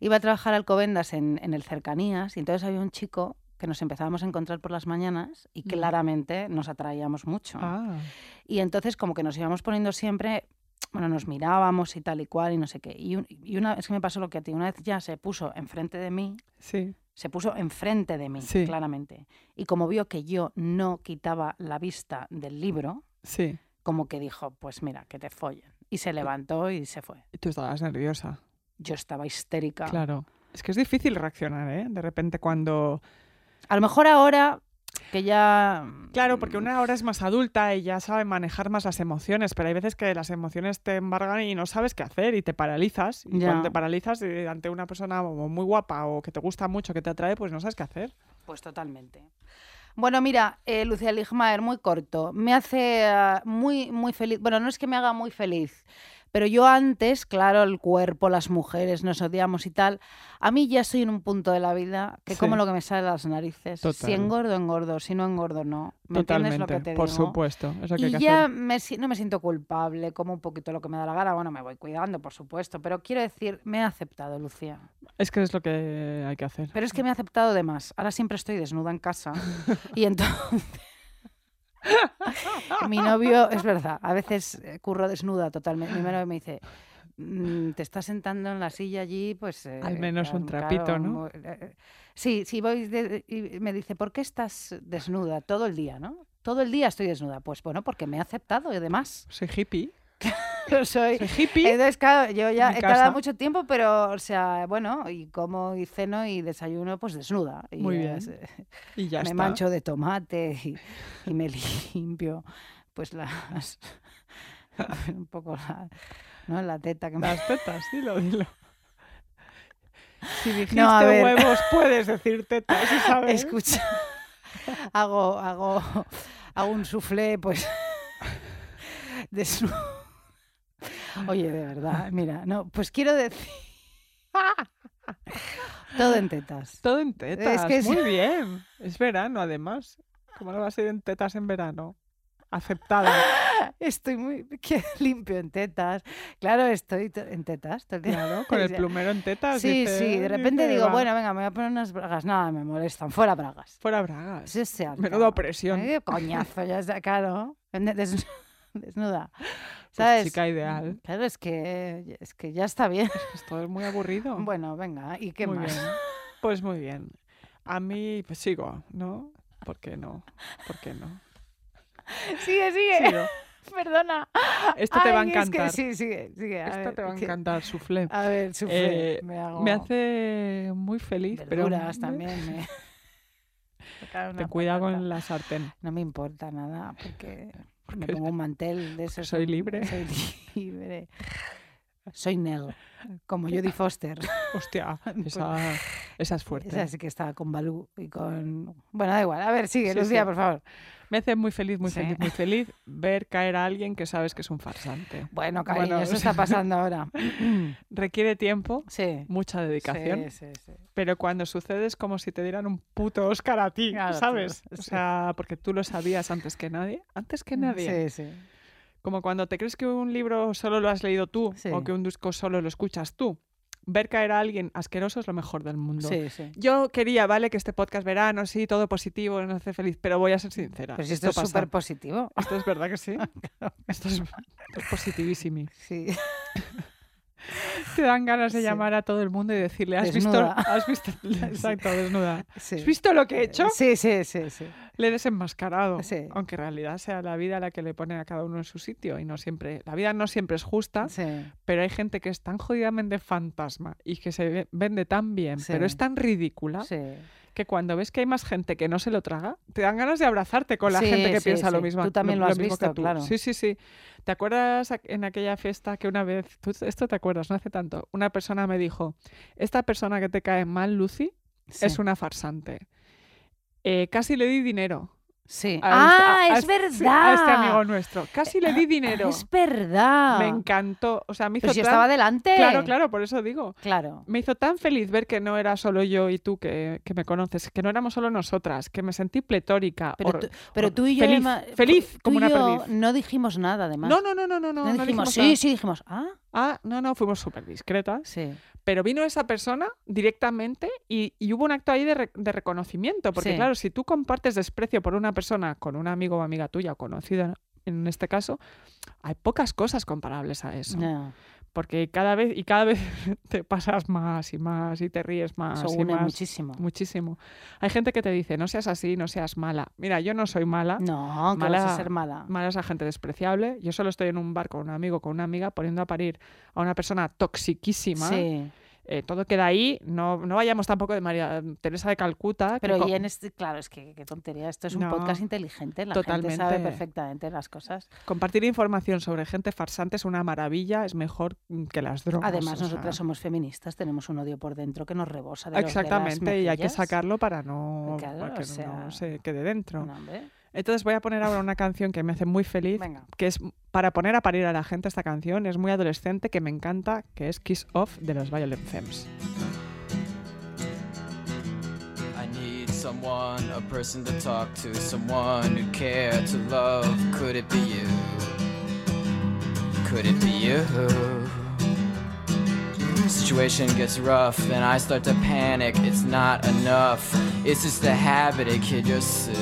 Iba a trabajar a Alcobendas en, en el Cercanías y entonces había un chico que nos empezábamos a encontrar por las mañanas y Mm. claramente nos atraíamos mucho. Ah, Y entonces como que nos íbamos poniendo siempre, bueno, nos mirábamos y tal y cual y no sé qué. Y, un- y una es que me pasó lo que a ti, una vez ya se puso enfrente de mí, sí. se puso enfrente de mí, Sí. claramente. Y como vio que yo no quitaba la vista del libro, Sí. como que dijo, pues mira, que te follen. Y se levantó y se fue. Y tú estabas nerviosa. Yo estaba histérica. Claro. Es que es difícil reaccionar, ¿eh? De repente cuando... A lo mejor ahora que ya... Claro, porque una hora es más adulta y ya sabe manejar más las emociones, pero hay veces que las emociones te embargan y no sabes qué hacer y te paralizas. Y Ya. cuando te paralizas eh, ante una persona muy guapa o que te gusta mucho, que te atrae, pues no sabes qué hacer. Pues totalmente. Bueno, mira, eh, Lucía Ligmaer, muy corto. Me hace ah, muy, muy feliz. Bueno, no es que me haga muy feliz, pero yo antes, claro, el cuerpo, las mujeres, nos odiamos y tal. A mí ya estoy en un punto de la vida que Sí. como lo que me sale de las narices. Si engordo, engordo. Si no engordo, no. ¿Me entiendes lo que te por digo? supuesto. Hay Y que ya hacer. me si- no me siento culpable, como un poquito lo que me da la gana. Bueno, me voy cuidando, por supuesto, pero quiero decir, me he aceptado, Lucía. Es que es lo que hay que hacer. Pero es que me he aceptado de más. Ahora siempre estoy desnuda en casa. [LAUGHS] y entonces. [LAUGHS] mi novio, es verdad, a veces eh, curro desnuda totalmente. Mi novio me dice. "Mm, Te estás sentando en la silla allí, pues... eh, Al menos un claro, trapito, ¿no? eh, Sí, sí, voy de- y me dice, ¿por qué estás desnuda todo el día, no? Todo el día estoy desnuda. Pues bueno, porque me he aceptado y además Soy hippie. [LAUGHS] [LAUGHS] soy... Soy hippie. Entonces, claro, yo ya he tardado mucho tiempo, pero, o sea, bueno, y como y ceno y desayuno, pues desnuda. Y Muy bien. Y ya [LAUGHS] me está. mancho de tomate y, y me [LAUGHS] limpio, pues las... un poco la, ¿no? la teta que me... Las tetas, dilo, dilo. Si dijiste ver. huevos, puedes decir tetas, ¿sabes? Escucha, hago, hago, hago un soufflé, pues, desnudo. Oye, de verdad, mira, no, pues quiero decir... [LAUGHS] Todo en tetas. Todo en tetas. que es- Muy bien. Es verano, además. ¿Cómo no va a ser en tetas en verano? aceptada. [LAUGHS] Estoy muy que [LAUGHS] limpio en tetas. Claro, estoy to- en tetas todo el día, ¿no? Con el Ya. plumero en tetas. Sí, dice- sí, de repente digo, "Va, bueno, venga, me voy a poner unas bragas. Nada, me molestan. Fuera bragas. Fuera bragas. Sí, sí. Menuda opresión. Coñazo, ya está, claro. Des- Pues ¿Sabes? chica ideal. Claro, es que, es que ya está bien. [LAUGHS] Esto es muy aburrido. [LAUGHS] Bueno, venga, ¿y qué Muy más? bien. Pues muy bien. A mí, pues sigo, ¿no? ¿Por qué no? ¿Por qué no? [LAUGHS] Sigue, sigue. Sigo. Perdona. Esto te va a Ay, es que encantar. sí, sigue, sigue. A Esto ver, te va a que- encantar, soufflé. A ver, sufre. Eh, me hago Me hace muy feliz, pero verduras me- también. Me... Ten cuidado patata. con la sartén. No me importa nada porque me Porque [LAUGHS] pongo un mantel de esos. soy libre. Soy [LAUGHS] libre. Soy negro, como [LAUGHS] Jodie Foster. Hostia, esa, esa es fuerte. Esa sí que estaba con Balú y con... Bueno, da igual. A ver, sigue, Sí, Lucía, sí. por favor. Me hace muy feliz, muy Sí. feliz, muy feliz ver caer a alguien que sabes que es un farsante. Bueno, cariño, Bueno, eso o está [LAUGHS] pasando ahora. Requiere tiempo, Sí. mucha dedicación, Sí, sí, sí. pero cuando sucede es como si te dieran un puto Oscar a ti, Claro, ¿sabes? O sea, porque tú lo sabías antes que nadie, antes que nadie. Sí, sí. Como cuando te crees que un libro solo lo has leído tú o que un disco solo lo escuchas tú. Ver caer a alguien asqueroso es lo mejor del mundo. Sí, sí. Yo quería, vale, que este podcast verano, sí, todo positivo, nos hace feliz, pero voy a ser sincera. Pero si esto es súper positivo. Esto es verdad que sí. [LAUGHS] Esto es, esto es positivísimo. Sí. [LAUGHS] Te dan ganas de Sí. llamar a todo el mundo y decirle, ¿has Desnuda. visto? ¿Has visto? [LAUGHS] Exacto, desnuda. ¿Has visto lo que he hecho? Sí, sí, sí, sí. Le desenmascarado. Sí. Aunque en realidad sea la vida la que le pone a cada uno en su sitio y no siempre. La vida no siempre es justa, Sí. pero hay gente que es tan jodidamente fantasma y que se ve- vende tan bien, pero es tan ridícula que cuando ves que hay más gente que no se lo traga, te dan ganas de abrazarte con la gente que piensa lo mismo. Tú también lo has mismo que visto, tú. claro. Sí, sí, sí. ¿Te acuerdas en aquella fiesta que una vez, tú esto te acuerdas, no hace tanto, una persona me dijo, esta persona que te cae mal, Lucy, es una farsante. Eh, casi le di dinero. Sí. Ah, este- a es este- verdad. A este amigo nuestro. Casi le di dinero. Es verdad. Me encantó. O sea, me hizo tan- estaba delante. Claro, claro, por eso digo. Claro. Me hizo tan feliz ver que no era solo yo y tú que, que me conoces, que no éramos solo nosotras, que me sentí pletórica. Pero, tú, pero tú y yo, feliz, además, feliz tú como una perdiz. no dijimos nada, además. No, no, no, no, no, no. No no dijimos, dijimos sí, nada. sí, dijimos, ah, Ah, no, no, fuimos súper discretas. sí. Pero vino esa persona directamente y, y hubo un acto ahí de, re- de reconocimiento. Porque Sí. claro, si tú compartes desprecio por una persona con un amigo o amiga tuya o conocida, en este caso, hay pocas cosas comparables a eso. No, Porque cada vez y cada vez [LAUGHS] te pasas más y más y te ríes más eso y une más. muchísimo. Muchísimo. Hay gente que te dice, no seas así, no seas mala. Mira, yo no soy mala. No, que vas Mala- a ser mala. Mala es la gente despreciable. Yo solo estoy en un bar con un amigo, con una amiga, poniendo a parir a una persona toxiquísima. Sí, Eh, todo queda ahí. No, no vayamos tampoco de María Teresa de Calcuta. pero y en este, claro, es que qué tontería. Esto es un No, podcast inteligente. La gente sabe totalmente. perfectamente las cosas. compartir información sobre gente farsante es una maravilla, es mejor mm, que las drogas. Además, o nosotras somos feministas, tenemos un odio por dentro que nos rebosa de los- de las Exactamente, y hay que sacarlo para no Claro, para que o sea, no se quede dentro. No, hombre. Entonces voy a poner ahora una canción que me hace muy feliz, Venga. que es para poner a parir a la gente esta canción, es muy adolescente, que me encanta, que es Kiss Off de los Violent Femmes. I need someone, a person to talk to, someone who care to love. Could it be you? Could it be you? Situation gets rough and I start to panic. It's not enough. It's just a habit, hey kid, you're sick.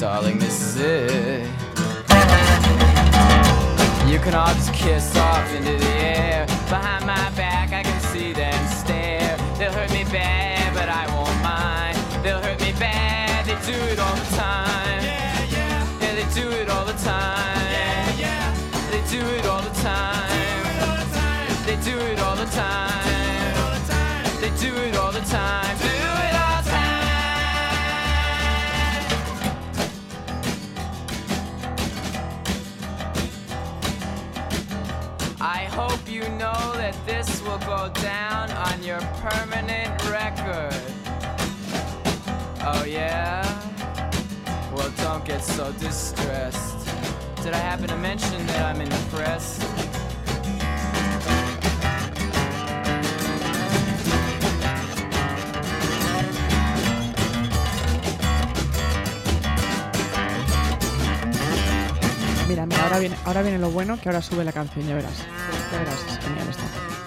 Darling, this is it. You can all just kiss off into the air. Behind my back, I can see them stare. They'll hurt me bad, but I won't mind. They'll hurt me bad, they do it all will go down on your permanent record. Oh, yeah? Well, don't get so distressed. Did I happen to mention that I'm in the press? viene, ahora viene lo bueno, que ahora sube la canción, ya verás. Ya verás, es genial esto.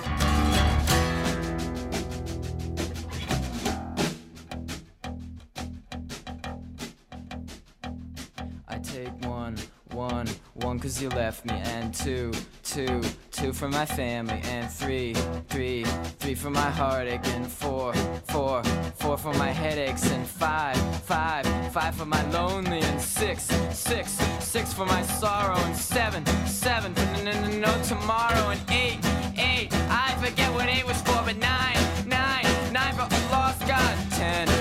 Cause you left me, and two, two, two for my family, and three, three, three for my heartache, and four, four, four for my headaches, and five, five, five for my lonely, and six, six, six for my sorrow, and seven, seven for n- n- n- no tomorrow, and eight, eight, I forget what eight was for, but nine, nine, nine for lost God, ten,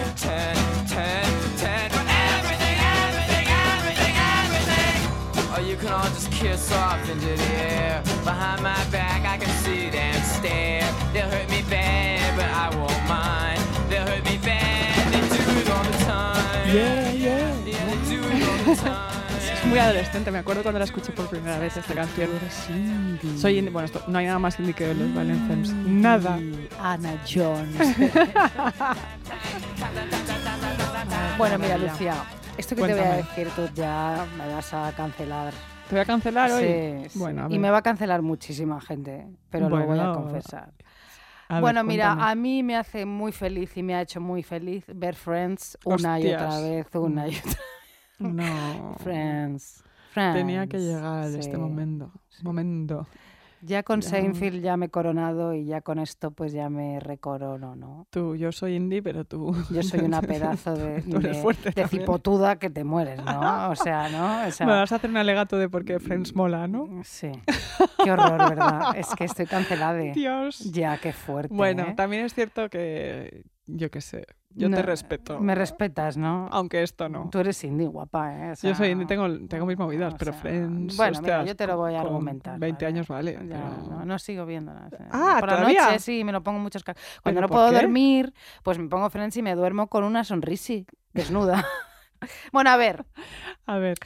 all just kiss off into the air. Behind my back, I can see them stare. They'll hurt me bad, but I won't mind. They'll hurt me bad, they do it all the time. Yeah, yeah. Yeah, they do it all the time. [LAUGHS] Es muy adolescente, me acuerdo cuando la escuché por primera vez esta canción. Soy indie, bueno, esto- no hay nada más indie que los Femmes. Nada. Ana Jones. [LAUGHS] bueno, mira, Lucía, esto que te voy a decir tú ya me vas a cancelar. ¿Te voy a cancelar hoy? Sí, sí. Bueno, y me va a cancelar muchísima gente, pero lo voy a Bueno, confesar. A ver, bueno, mira, cuéntame. a mí me hace muy feliz y me ha hecho muy feliz ver Friends una y otra Hostias. vez, una y otra No. [LAUGHS] Friends. Friends. Tenía que llegar Sí. este momento. Momento. Ya con Ya. Seinfeld ya me he coronado y ya con esto pues ya me recorono, ¿no? Tú, yo soy indie, pero tú. Yo soy una [LAUGHS] pedazo de, Tú eres de- fuerte de cipotuda que te mueres, ¿no? O sea, ¿no? O [LAUGHS] sea, Me vas a hacer un alegato de por qué Friends mola, ¿no? Sí. Qué horror, ¿verdad? Es que estoy cancelada. [LAUGHS] Dios. Ya, qué fuerte. Bueno, ¿eh? también es cierto que. Yo qué sé. Yo No, te respeto. Me respetas, ¿no? Aunque esto no. Tú eres indie, guapa, ¿eh? O Yo soy indie, tengo, tengo mis movidas, o pero sea, Friends. Bueno, mira, yo te lo voy a argumentar. 20 ¿vale? años vale. Ya, pero- no, no sigo viendo nada. Ah, Por la ¿todavía? noche sí, me lo pongo muchos ca- Cuando ¿Pero no puedo qué? dormir, pues me pongo Friends y me duermo con una sonrisi, desnuda. [LAUGHS] bueno, a ver, A ver.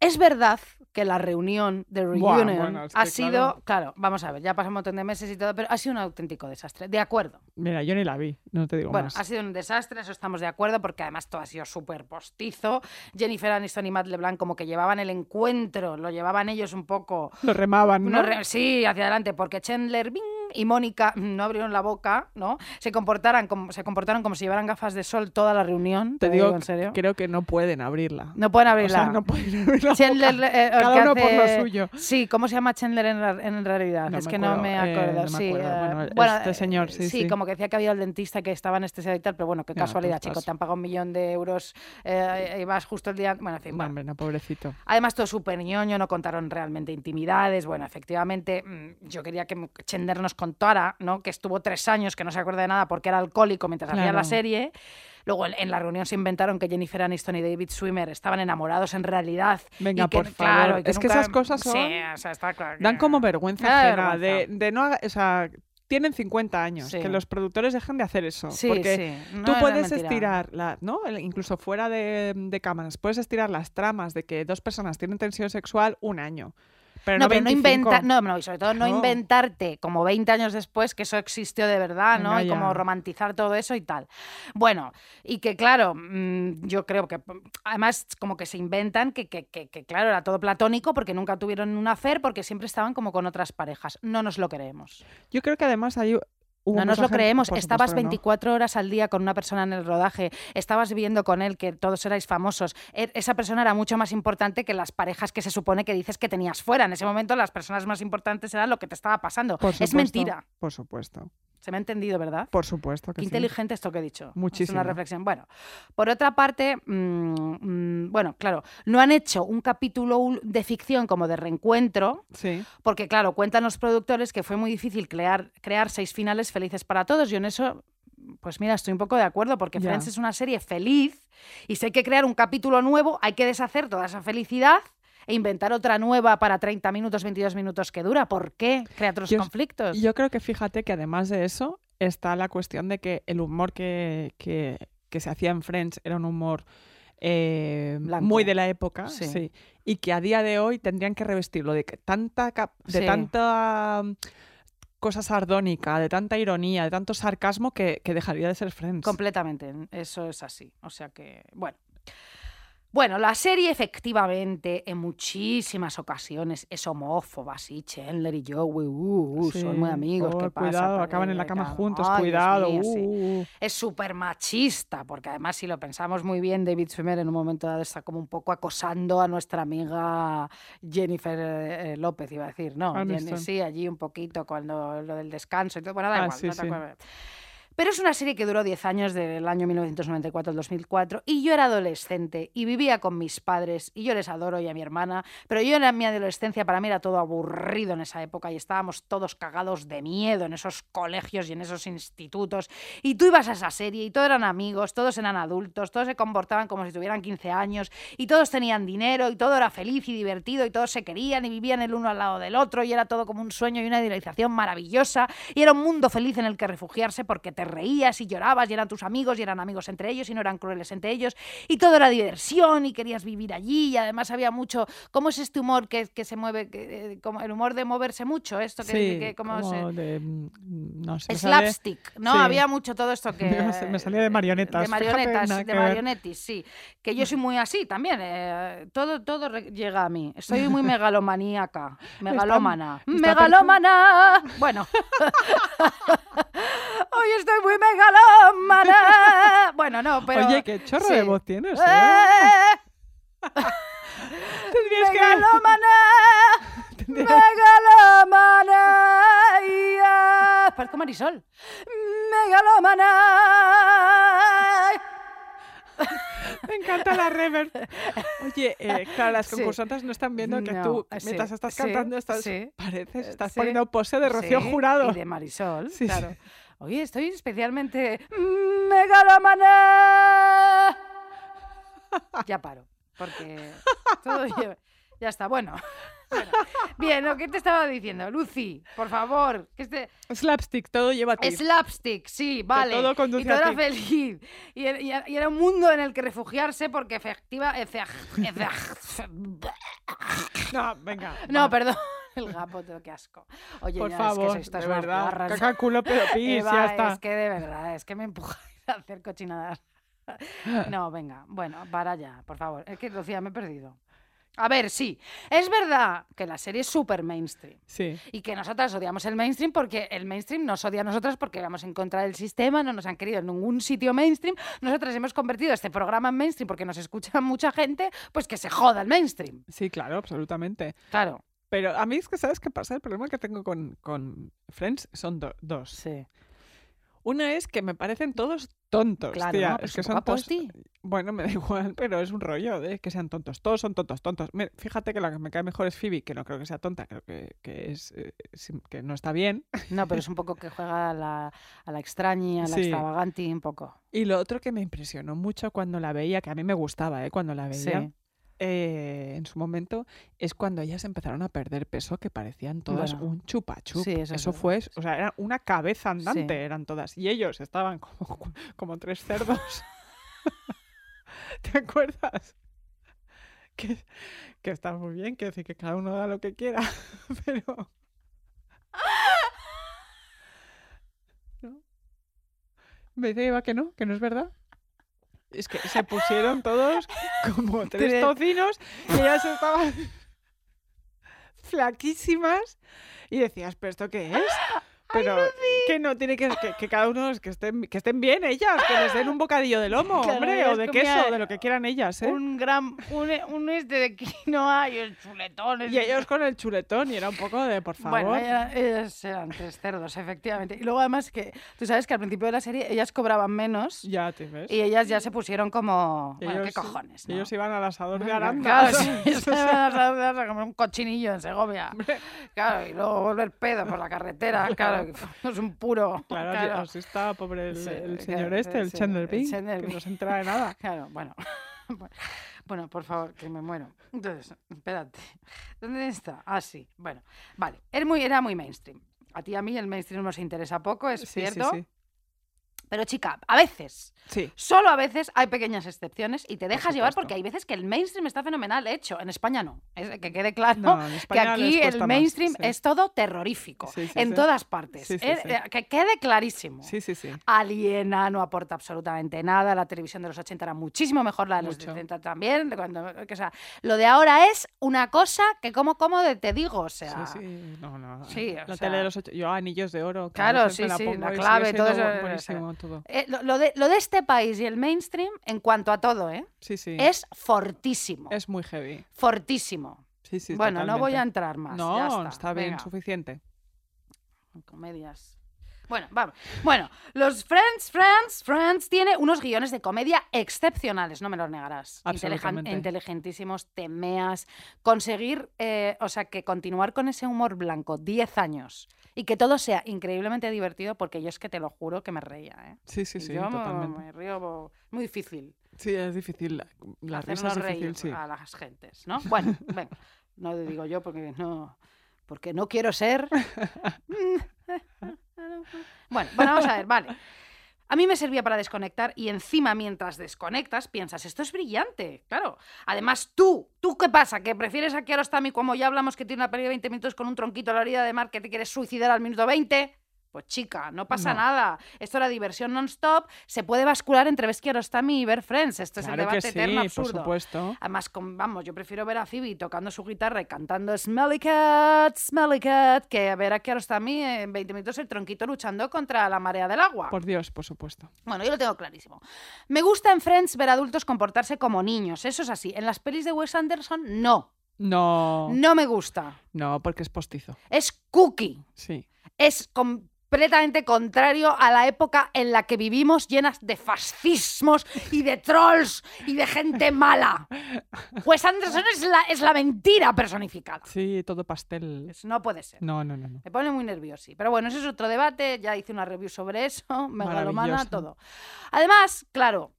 es verdad que la reunión de Reunion bueno, es ha sido, claro. claro. vamos a ver, ya pasó un montón de meses y todo, pero ha sido un auténtico desastre. De acuerdo. Mira, yo ni la vi, no te digo Bueno, más. ha sido un desastre, eso estamos de acuerdo, porque además todo ha sido súper postizo. Jennifer Aniston y Matt LeBlanc como que llevaban el encuentro, lo llevaban ellos un poco... Lo remaban, ¿no? no re- sí, hacia adelante, porque Chandler bing, y Mónica mm, no abrieron la boca, ¿no? Se comportaran como, se comportaron como si llevaran gafas de sol toda la reunión. te digo, en serio. creo que no pueden abrirla. No pueden o abrirla. sea, no pueden abrir la Chandler, eh, Cada uno por lo suyo. Sí, ¿cómo se llama Chandler en, en realidad? No es me que no acuerdo, me eh, acuerdo. no me sí, acuerdo. eh, Bueno, este señor, sí, sí. como que decía que había el dentista que estaba anestesiado y tal, pero bueno, qué casualidad, chico. estás- Te han pagado un millón de euros y vas justo el día. Bueno, en fin. Bueno. hombre, no, pobrecito. Además, todo súper ñoño, no contaron realmente intimidades. Bueno, efectivamente, mm, yo quería que Chender nos contara, ¿no? Que estuvo tres años, que no se acuerda de nada porque era alcohólico mientras hacía la Claro. serie. Luego en, la reunión se inventaron que Jennifer Aniston y David Swimmer estaban enamorados en realidad. Venga, y que, por claro, favor. y que Es que esas cosas son- Sí, o sea, está claro. que- Dan como vergüenza Da de, no o sea, tienen 50 años, Sí. que los productores dejen de hacer eso. Sí, porque sí. No, tú puedes estirar, la, ¿no? Incluso fuera de, de cámaras, puedes estirar las tramas de que dos personas tienen tensión sexual un año. Pero no, no, pero no 25. inventa, no, no, y sobre todo no, inventarte como 20 años después que eso existió de verdad, ¿no? Y como romantizar todo eso y tal. Bueno, y que claro, mm, yo creo que además como que se inventan que, que, que, que, claro, era todo platónico porque nunca tuvieron un affair porque siempre estaban como con otras parejas. No nos lo creemos. Yo creo que además hay. No nos lo creemos. Estabas supuesto que no. 24 horas al día con una persona en el rodaje, estabas viviendo con él, que todos erais famosos. E- Esa persona era mucho más importante que las parejas que se supone que dices que tenías fuera. En ese momento las personas más importantes eran lo que te estaba pasando. Por Es supuesto, mentira. Por supuesto. Se me ha entendido, ¿verdad? Por supuesto que Qué sí. inteligente esto que he dicho. Es Muchísimo. una reflexión. Bueno, por otra parte, mm, mm, bueno, claro, no han hecho un capítulo ul- de ficción como de reencuentro, Sí. porque claro, cuentan los productores que fue muy difícil crear, crear seis finales felices para todos. Yo en eso, pues mira, estoy un poco de acuerdo, porque Ya. Friends es una serie feliz y si hay que crear un capítulo nuevo, hay que deshacer toda esa felicidad e inventar otra nueva para 30 minutos, 22 minutos que dura. ¿Por qué? Crea otros Yo- conflictos. Yo creo que fíjate que además de eso está la cuestión de que el humor que, que, que se hacía en Friends era un humor eh, muy de la época, Sí. sí. y que a día de hoy tendrían que revestirlo de que tanta de Sí. tanta mm, cosa sardónica, de tanta ironía, de tanto sarcasmo que, que dejaría de ser Friends. Completamente, eso es así. O sea que, bueno. Bueno, la serie efectivamente en muchísimas ocasiones es homófoba, sí, Chandler y Joey, uh, uh, son muy amigos, Oh, ¿qué pasa? Cuidado, Padre acaban en la cama juntos, Ay, cuidado. mío, uh, uh. Es súper machista, porque además si lo pensamos muy bien, David Schwimmer en un momento dado está como un poco acosando a nuestra amiga Jennifer eh, eh, López, iba a decir, ¿no? Jenny- sí, allí un poquito cuando lo del descanso y todo. Bueno, da Ah, igual, sí, no te. Pero es una serie que duró 10 años, del año 1994 al 2004, y yo era adolescente y vivía con mis padres, y yo les adoro y a mi hermana, pero yo en mi adolescencia para mí era todo aburrido en esa época y estábamos todos cagados de miedo en esos colegios y en esos institutos, y tú ibas a esa serie y todos eran amigos, todos eran adultos, todos se comportaban como si tuvieran 15 años, y todos tenían dinero, y todo era feliz y divertido, y todos se querían y vivían el uno al lado del otro, y era todo como un sueño y una idealización maravillosa, y era un mundo feliz en el que refugiarse porque te reías y llorabas, y eran tus amigos, y eran amigos entre ellos, y no eran crueles entre ellos, y todo era diversión, y querías vivir allí, y además había mucho, ¿cómo es este humor que, que se mueve, que, eh, como el humor de moverse mucho, esto que, Sí, que como como se- de, mm, no sé, Slapstick, ¿no? sí. Había mucho todo esto que... [LAUGHS] Me sal- me salía de marionetas, De marionetas, de marionetis, sí. Que yo soy muy así también. eh, todo todo llega a mí. Soy muy [LAUGHS] megalomaníaca. Megalómana. está ¡Megalómana! Bueno. [LAUGHS] Hoy estoy muy megalómana. [LAUGHS] Bueno, no, pero... Oye, qué chorro sí. de voz tienes, ¿eh? ¡Eh! [LAUGHS] Tendrías que- ¡Megalómana! [LAUGHS] tendrías- ¡Megalómana! ¡Ya! Parezco Marisol. ¡Megalómana! Me encanta la reverb. Oye, eh, claro, las Sí. concursantes no están viendo que No, tú, sí, mientras estás cantando, estás, sí, pareces, estás poniendo pose de Rocío Jurado. Y de Marisol, Sí, sí. claro. Oye, estoy especialmente megalómana. [LAUGHS] Ya paro, porque todo [LAUGHS] lleva- Ya está, bueno. Bueno, Bien, lo que te estaba diciendo, Lucy, por favor, que este Slapstick, todo lleva a ti. slapstick, sí, vale. todo y conduce todo a era feliz. Y era, y y un mundo en el que refugiarse porque efectiva, efec- efec- [LAUGHS] No, venga. No, va, perdón. El gapoto, qué asco. Oye, Por ya, favor, es que estas de verdad. barras. Caca, culo, pedo, [LAUGHS] pis, Eva, ya está. Es que de verdad, es que me empujáis [LAUGHS] a hacer cochinadas. [LAUGHS] No, venga, bueno, para ya, por favor. Es que, Lucía, me he perdido. A ver, sí, es verdad que la serie es súper mainstream Sí. y que nosotras odiamos el mainstream porque el mainstream nos odia a nosotras porque vamos en contra del sistema, no nos han querido en ningún sitio mainstream. Nosotras hemos convertido este programa en mainstream porque nos escucha mucha gente, pues que se joda el mainstream. Sí, claro, absolutamente. Claro. Pero a mí es que, ¿sabes qué pasa? El problema que tengo con, con Friends son do- dos. Sí. Una es que me parecen todos tontos, Claro, tía. ¿no? Pero es que es un son aposti. Bueno, me da [LAUGHS] igual, pero es un rollo de que sean tontos. Todos son tontos, tontos. Fíjate que la que me cae mejor es Phoebe, que no creo que sea tonta, creo que, que es eh, que no está bien. No, pero es un poco que juega a la, a la extraña, a la Sí. extravagante un poco. Y lo otro que me impresionó mucho cuando la veía, que a mí me gustaba, ¿eh? Cuando la veía, Sí. Eh, en su momento, es cuando ellas empezaron a perder peso, que parecían todas Bueno, un chupachup. sí, eso fue, o sea, era una cabeza andante, Sí. eran todas. Y ellos estaban como, como tres cerdos. [LAUGHS] ¿Te acuerdas? Que, que está muy bien, que decir que cada uno haga lo que quiera, [LAUGHS] pero... [LAUGHS] ¿No? Me dice Eva que no, que no es verdad. Es que se pusieron todos como [LAUGHS] tres Tres. tocinos y ellas estaban [LAUGHS] flaquísimas y decías, ¿pero esto qué es? Pero que no tiene que, que, que cada uno que estén, que estén bien ellas, que les den un bocadillo de lomo, Claro, hombre, o de queso, de lo que quieran ellas, ¿eh? Un gran, un, un este de quinoa y el chuletón. Y ellos con el chuletón, y era un poco de, por favor. Bueno, ella- ellas eran tres cerdos, efectivamente. Y luego además que, tú sabes que al principio de la serie ellas cobraban menos ya te ves. y ellas ya se pusieron como, bueno, qué Ellos- cojones, ¿no? Ellos iban al asador de Claro, Aranda. sí, se van a las- a comer un cochinillo en Segovia. Claro, y luego volver pedo por la carretera. Claro, que [LAUGHS] es un puro. Claro, claro. así está pobre el, Sí, el claro, señor este, el sí, Chandler Bing, Chandler que Bing. no se entera de [LAUGHS] nada. Claro, [LAUGHS] bueno. Bueno, por favor, que me muero. Entonces, espérate. ¿Dónde está? Ah, sí. Bueno, vale. Era muy, era muy mainstream. A ti y a mí el mainstream nos interesa poco, es Sí, sí, cierto. sí. Pero chica, a veces, Sí. solo a veces hay pequeñas excepciones y te dejas llevar porque hay veces que el mainstream está fenomenal hecho. En España no. Es, que quede claro No, que aquí el más, mainstream sí. es todo terrorífico. Sí, en todas partes. Eh, eh, Que quede clarísimo. Sí, sí, sí. Aliena no aporta absolutamente nada. La televisión de los 80 era muchísimo mejor, la de los Mucho. 70 también. de Cuando, que, o sea, lo de ahora es una cosa que, como, como te digo, o sea. Sí, sí, no, no. La sea- tele de los ocho, yo anillos de oro. Claro, sí, sí, la clave, todo eso, Buenísimo, todo. Eh, lo, lo de, lo de este país y el mainstream, en cuanto a todo, ¿eh? Sí, sí. es fortísimo. Es muy heavy. Fortísimo. Sí, sí, bueno, no voy a entrar más. No, ya está, está bien, venga. suficiente. Comedias. Bueno, vamos. Bueno, los Friends, Friends, Friends tiene unos guiones de comedia excepcionales, no me los negarás. Absolutamente. inteligentísimos, temeas. Conseguir, eh, o sea, que continuar con ese humor blanco 10 años y que todo sea increíblemente divertido, porque yo es que te lo juro que me reía, ¿eh? Sí, sí, sí, yo me- totalmente. me río muy difícil. Sí, es difícil. La, risa es reír difícil, sí. a las gentes, ¿no? Bueno, [LAUGHS] venga, no lo digo yo porque no, porque no quiero ser. [LAUGHS] bueno, bueno, vamos a ver, vale. A mí me servía para desconectar y encima mientras desconectas piensas, esto es brillante, claro. Además tú, ¿tú qué pasa? ¿Que prefieres a Kiarostami como ya hablamos que tiene una peli de 20 minutos con un tronquito a la orilla de mar que te quieres suicidar al minuto 20? Pues chica, no pasa No. nada. Esto era diversión non-stop. Se puede bascular entre ver Kiarostami y ver Friends. Este es el que debate sí, eterno por absurdo. supuesto. Además, con- vamos, yo prefiero ver a Phoebe tocando su guitarra y cantando Smelly Cat, Smelly Cat, que ver a Kiarostami en 20 minutos el tronquito luchando contra la marea del agua. Por Dios, por supuesto. Bueno, yo lo tengo clarísimo. Me gusta en Friends ver adultos comportarse como niños, eso es así. En las pelis de Wes Anderson, no. No, No me gusta. no, porque es postizo. Es cookie. Sí. Es completamente contrario a la época en la que vivimos llenas de fascismos y de trolls y de gente mala. Wes Anderson es la, es la mentira personificada. Sí, todo pastel. No puede ser. No, no, no. no. Me pone muy nervioso. Pero bueno, eso es otro debate. Ya hice una review sobre eso. [LAUGHS] Megalomana, todo. Además, claro.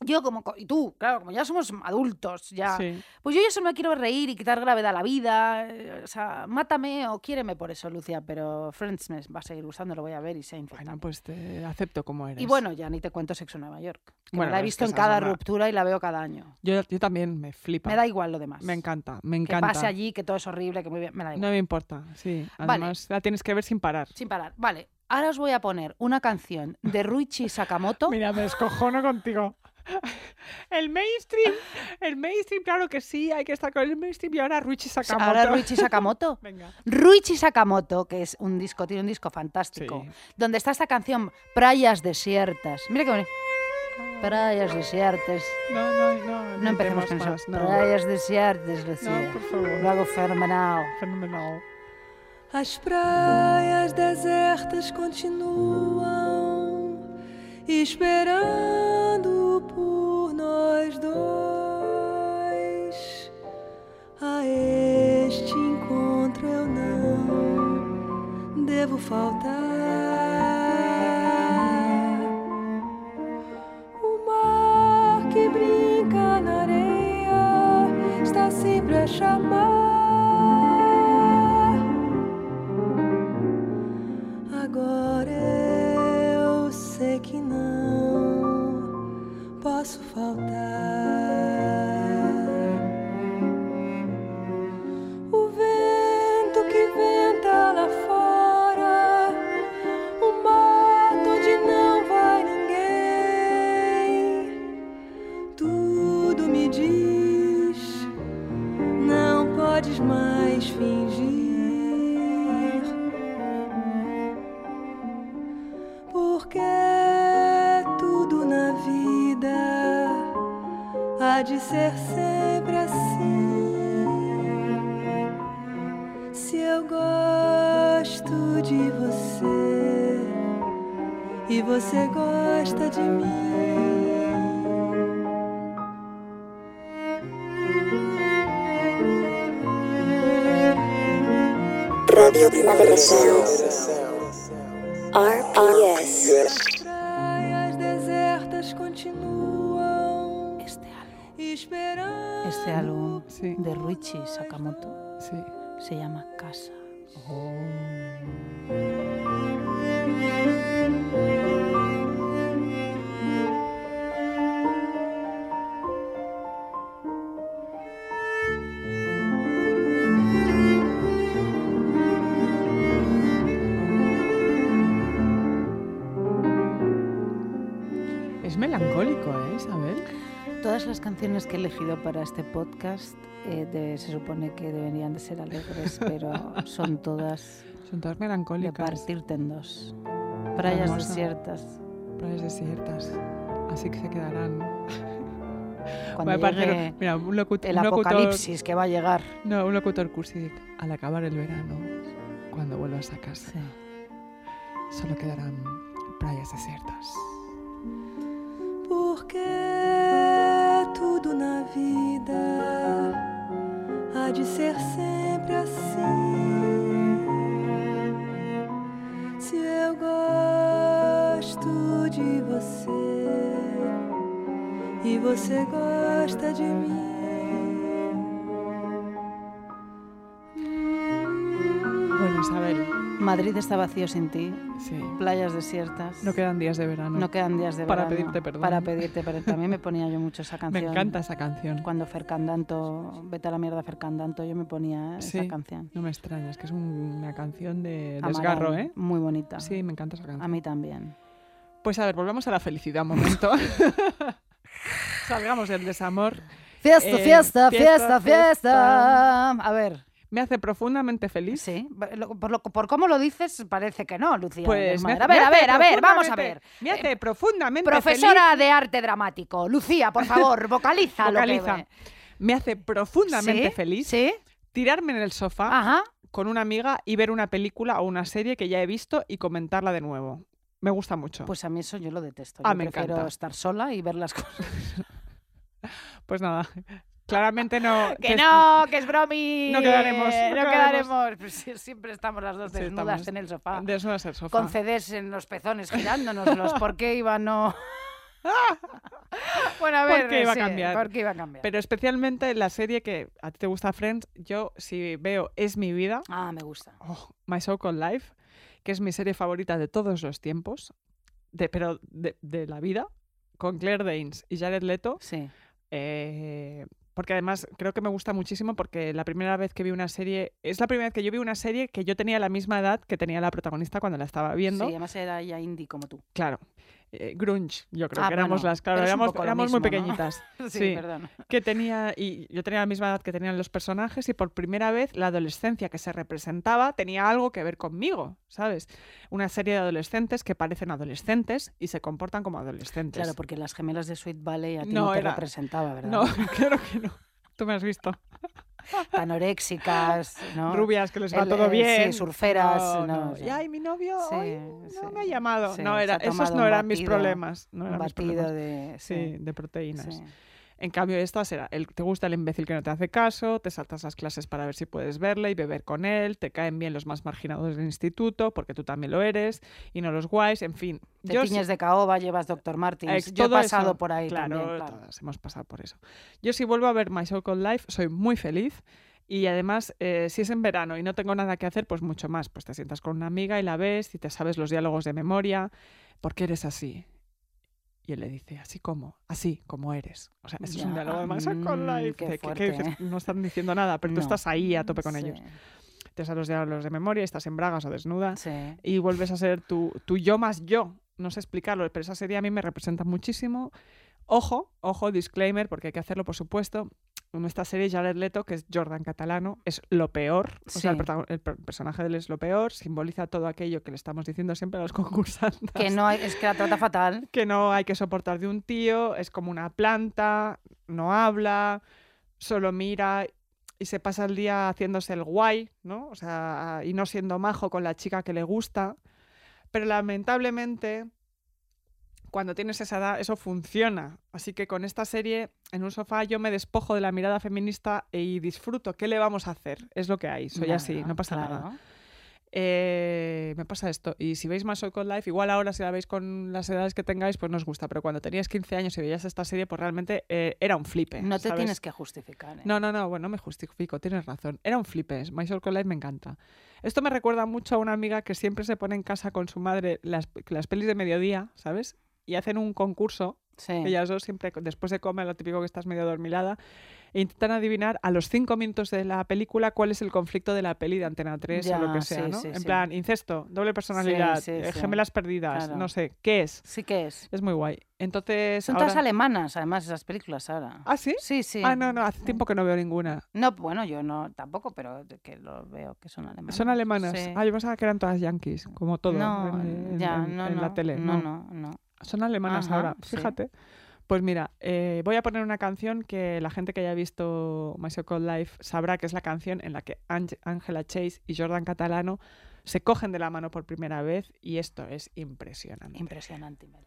Yo como... co- Y tú, claro, como ya somos adultos, ya... Sí. Pues yo ya solo me quiero reír y quitar gravedad a la vida. eh, O sea, mátame o quiéreme por eso, Lucia. Pero Friends me va a seguir gustando, lo voy a ver y sé infectado. Bueno, pues te acepto como eres. y bueno, ya ni te cuento Sexo en Nueva York. Que me Bueno, la he visto que en cada una- ruptura y la veo cada año. Yo, yo también me flipa. Me da igual lo demás. Me encanta, me Que encanta. pase allí, que todo es horrible, que muy bien. Me da igual. No me importa, sí. Vale. Además, la tienes que ver sin parar. Sin parar. Vale, ahora os voy a poner una canción de Ruichi Sakamoto. [LAUGHS] Mira, me descojono contigo. [LAUGHS] El mainstream, el mainstream, claro que sí, hay que estar con el mainstream y ahora Ruichi Sakamoto. Ahora Ruichi Sakamoto. [LAUGHS] Venga. Ruichi Sakamoto, que es un disco, tiene un disco fantástico, Sí. donde está esta canción Prayas Desiertas. Mira qué bonito. Prayas Desiertas. No, no, no. No empecemos con eso. no. Prayas Desiertas, No, Lucía. por favor. Lo hago fenomenal. Fenomenal. As praias desertas continuam esperando por nós dois. A este encontro eu não devo faltar. O mar que brinca na areia está sempre a chamar. Posso faltar. RPS. Praias desertas continuam Este álbum, esperando. este álbum Sí. de Ruichi Sakamoto Sí. se llama Casa. Canciones que he elegido para este podcast eh, de- se supone que deberían de ser alegres, [LAUGHS] pero son todas Son todas de melancólicas. partirte en dos. Playas Hermosa. desiertas. Playas desiertas. Así que se quedarán. [LAUGHS] Cuando llegue mira, un, locu- el un locutor. apocalipsis que va a llegar. No, un locutor cursi. Al acabar el verano, cuando vuelvas a casa, Sí. solo quedarán playas desiertas. Porque tudo na vida há de ser sempre assim. Se eu gosto de você e você gosta de mim. Bueno, Isabel, Madrid está vacío sin ti. sí. Playas desiertas. No quedan días de verano. No quedan días de Para verano. pedirte perdón. Para pedirte perdón. También me ponía yo mucho esa [LAUGHS] Me canción. encanta esa canción. Cuando Fercandanto, vete a la mierda Fercandanto, yo me ponía Sí. esa canción. No me extraña, es que es un- una canción de Amaral, desgarro, ¿eh? Muy bonita. Sí, me encanta esa canción. A mí también. Pues a ver, volvamos a la felicidad un momento. [LAUGHS] Salgamos del desamor. Fiesta, Eh, fiesta, fiesta, fiesta, fiesta. fiesta. A ver, Me hace profundamente feliz. sí. lo- Por, lo- por cómo lo dices, parece que no, Lucía. Pues me Desmadre. hace- a ver, a ver, a ver, vamos a ver. Me hace profundamente Profesora de arte dramático, Lucía, por favor, [LAUGHS] vocaliza, lo que Vocaliza. ve. feliz. Me hace profundamente ¿Sí? feliz ¿Sí? tirarme en el sofá Ajá. con una amiga y ver una película o una serie que ya he visto y comentarla de nuevo. Me gusta mucho. Pues, Pues a mí eso yo lo detesto. Ah, yo me prefiero encanta. estar sola y ver las cosas. [LAUGHS] Pues nada, claramente no. [LAUGHS] Que no, que es bromi. No quedaremos, no No quedaremos. quedaremos. Pues siempre estamos las dos desnudas en el sofá. Desnudas en el sofá. Con CDs en los pezones girándonoslos. ¿Por qué iba a no...? [LAUGHS] bueno, a ver. ¿Por qué iba a cambiar? ¿Por qué iba a cambiar? Pero especialmente la serie que a ti te gusta Friends, yo si veo Es mi vida, Ah, me gusta. oh, My So Called Life, que es mi serie favorita de todos los tiempos, de, pero de, de la vida, con Claire Danes y Jared Leto, Sí. eh, porque además creo que me gusta muchísimo porque la primera vez que vi una serie, es la primera vez que yo vi una serie que yo tenía la misma edad que tenía la protagonista cuando la estaba viendo. Sí, además era ya indie como tú. Claro. Eh, grunge, yo creo Ah, que éramos las, claro, éramos, muy pequeñitas. [LAUGHS] Sí, Sí. perdón. que tenía y yo tenía la misma edad que tenían los personajes y por primera vez la adolescencia que se representaba tenía algo que ver conmigo, ¿sabes? Una serie de adolescentes que parecen adolescentes y se comportan como adolescentes. Claro, porque las gemelas de Sweet Valley a ti No no, te era- representaba, ¿verdad? No, [LAUGHS] claro que no. Tú me has visto. [LAUGHS] Anoréxicas, ¿no? Rubias que les va El- todo eh, sí, bien. surferas, No, no, no. ya. Y ay, mi novio Sí, hoy no sí, me ha llamado. sí, no, era, ha esos no un eran mis batido, problemas. No Un eran mis batido problemas. de... Sí, de proteínas. En cambio, estas era, el, te gusta el imbécil que no te hace caso, te saltas las clases para ver si puedes verle y beber con él, te caen bien los más marginados del instituto, porque tú también lo eres, y no los guays, en fin. Te yo sí- de caoba, llevas Dr. Martins. Yo he pasado eso, por ahí claro, también, claro. todas hemos pasado por eso. Yo si vuelvo a ver My So Called Life, soy muy feliz. Y además, eh, si es en verano y no tengo nada que hacer, pues mucho más. Pues te sientas con una amiga y la ves y te sabes los diálogos de memoria. ¿Por qué eres así? Y él le dice, así como, así como eres. O sea, eso es un diálogo de Called mm, Life. qué de que- no están diciendo nada, pero tú estás ahí a tope con Sí, ellos. Te sabes los diálogos de memoria, estás en bragas o desnuda Sí. y vuelves a ser tu, tu yo más yo. No sé explicarlo, pero esa serie a mí me representa muchísimo. Ojo, ojo, disclaimer, porque hay que hacerlo, por supuesto. En esta serie, Jared Leto, que es Jordan Catalano, es lo peor. O sea, el, el per- personaje de él es lo peor. Simboliza todo aquello que le estamos diciendo siempre a los [LAUGHS] concursantes. Que no hay, es que la trata fatal. que no hay que soportar de un tío, es como una planta, no habla, solo mira y se pasa el día haciéndose el guay, ¿no? O sea, y no siendo majo con la chica que le gusta. Pero lamentablemente, cuando tienes esa edad, eso funciona. Así que con esta serie, en un sofá, yo me despojo de la mirada feminista y disfruto. ¿Qué le vamos a hacer? Es lo que hay. Soy así, Nada, no pasa claro. nada. Eh, me pasa esto. Y si veis más Soul Called Life, igual ahora si la veis con las edades que tengáis, pues nos gusta. Pero cuando tenías 15 años y veías esta serie, pues realmente eh, era un flipe. No te ¿sabes? tienes que justificar. ¿eh? No, no, no, bueno, no me justifico, tienes razón. Era un flipe, My Soul Called Life me encanta. Esto me recuerda mucho a una amiga que siempre se pone en casa con su madre las, las pelis de mediodía, ¿sabes? Y hacen un concurso Sí. Ellas dos siempre, después de comer, lo típico que estás medio dormilada, e intentan adivinar a los cinco minutos de la película cuál es el conflicto de la peli de Antena 3 o lo que sea, sí, ¿no? sí, en plan, incesto, doble personalidad, eh, gemelas perdidas, Claro. no sé, ¿qué es? Sí que es. Es muy guay. Entonces, Son ahora... todas alemanas, además, esas películas ahora. ¿Ah, sí? Sí, sí. Ah, no, no, hace tiempo que no veo ninguna. No, bueno, yo no tampoco, pero que lo veo que son alemanas. ¿Son alemanas? Ah, yo pensaba que eran todas yankees, como todo no, en, en- ya, en- no, en no, la tele. No, no, no. Son alemanas Ajá, ahora, sí. fíjate. Pues mira, eh, voy a poner una canción que la gente que haya visto My So Called Life sabrá que es la canción en la que Ang- Angela Chase y Jordan Catalano se cogen de la mano por primera vez y esto es impresionante. Impresionante. Mel.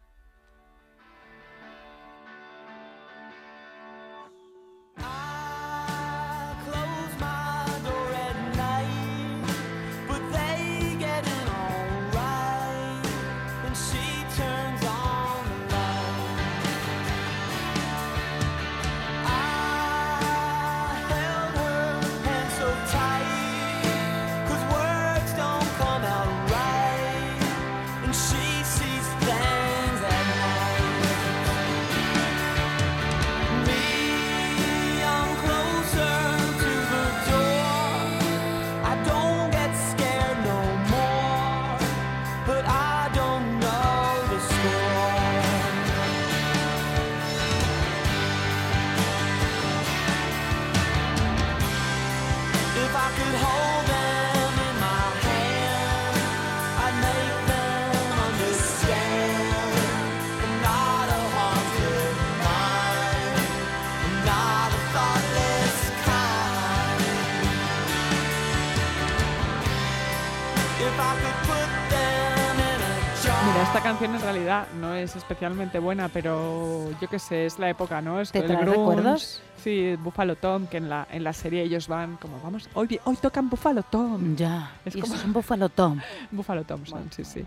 Esta canción en realidad no es especialmente buena, pero yo qué sé, es la época, ¿no? Es ¿Te el grunge. recuerdos? Sí, Buffalo Tom, que en la, en la serie ellos van como, vamos, hoy, hoy tocan Buffalo Tom. Ya. Es y como- un Buffalo Tom. [LAUGHS] Buffalo Thompson, sí, sí.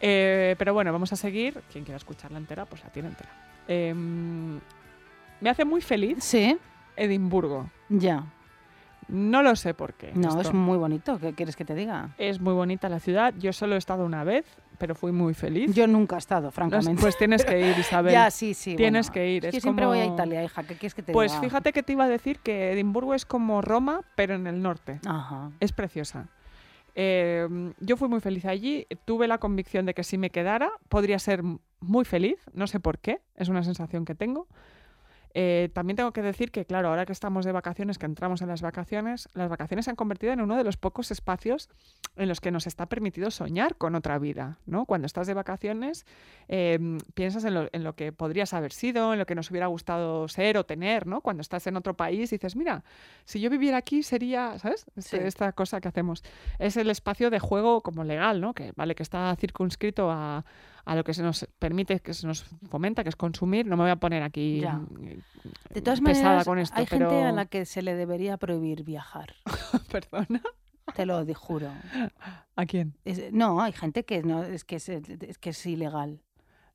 Eh, pero bueno, vamos a seguir. Quien quiera escucharla entera, pues la tiene entera. Em, me hace muy feliz Sí, Edimburgo. ya. No lo sé por qué. No, esto. es muy bonito. ¿Qué quieres que te diga? Es muy bonita la ciudad. Yo solo he estado una vez, pero fui muy feliz. Yo nunca he estado, francamente. pues tienes que ir, Isabel. ya, sí, sí. Tienes bueno. que ir, Es que es siempre voy a como- Italia, hija. ¿Qué quieres que te Pues diga? fíjate que te iba a decir que Edimburgo es como Roma, pero en el norte. Ajá. Es preciosa. Eh, yo fui muy feliz allí, tuve la convicción de que si me quedara podría ser muy feliz, no sé por qué, es una sensación que tengo. Eh, también tengo que decir que, claro, ahora que estamos de vacaciones, que entramos en las vacaciones, las vacaciones se han convertido en uno de los pocos espacios en los que nos está permitido soñar con otra vida, ¿no? Cuando estás de vacaciones, eh, piensas en lo, en lo que podrías haber sido, en lo que nos hubiera gustado ser o tener, ¿no? Cuando estás en otro país dices, mira, si yo viviera aquí sería, ¿sabes? Este- Sí. Esta cosa que hacemos. Es el espacio de juego como legal, ¿no? Que, vale, que está circunscrito a, a lo que se nos permite, que se nos fomenta, que es consumir. No me voy a poner aquí Ya. mm, De todas pesada maneras, con esto, hay pero... gente a la que se le debería prohibir viajar. [LAUGHS] Perdona. Te lo juro. ¿A quién? Es- no, hay gente que no es que es, es que es ilegal.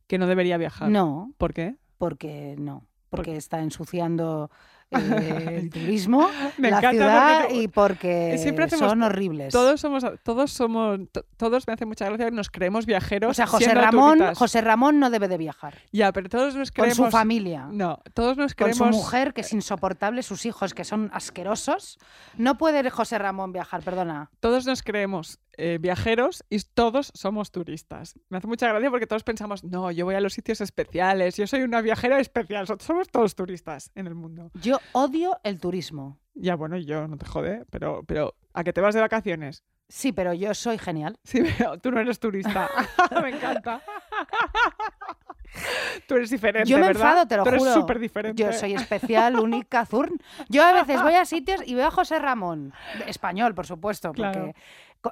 Que no debería viajar. No, ¿Por qué? porque no. Porque está ensuciando [LAUGHS] el turismo, [LAUGHS] Me la ciudad porque y porque siempre hacemos- son horribles. Todos somos, todos somos, to- todos me hace mucha gracia que nos creemos viajeros. o sea, José Ramón, turistas. José Ramón no debe de viajar. Ya, pero todos nos Con creemos. su familia. No, todos nos Con creemos. su mujer, que es insoportable, sus hijos, que son asquerosos. No puede José Ramón viajar, perdona. Todos nos creemos eh, viajeros y todos somos turistas. Me hace mucha gracia porque todos pensamos, no, yo voy a los sitios especiales, yo soy una viajera especial. So- Somos todos turistas en el mundo. Yo odio el turismo. Ya, bueno, yo no te jode, pero, pero ¿a qué te vas de vacaciones? Sí, pero yo soy genial. Sí, pero tú no eres turista. [LAUGHS] Me encanta. Tú eres diferente, Yo me ¿verdad? enfado, te lo Tú eres juro. súper diferente. Yo soy especial, [LAUGHS] única, zurn. Yo a veces voy a sitios y veo a José Ramón, español, por supuesto, porque Claro.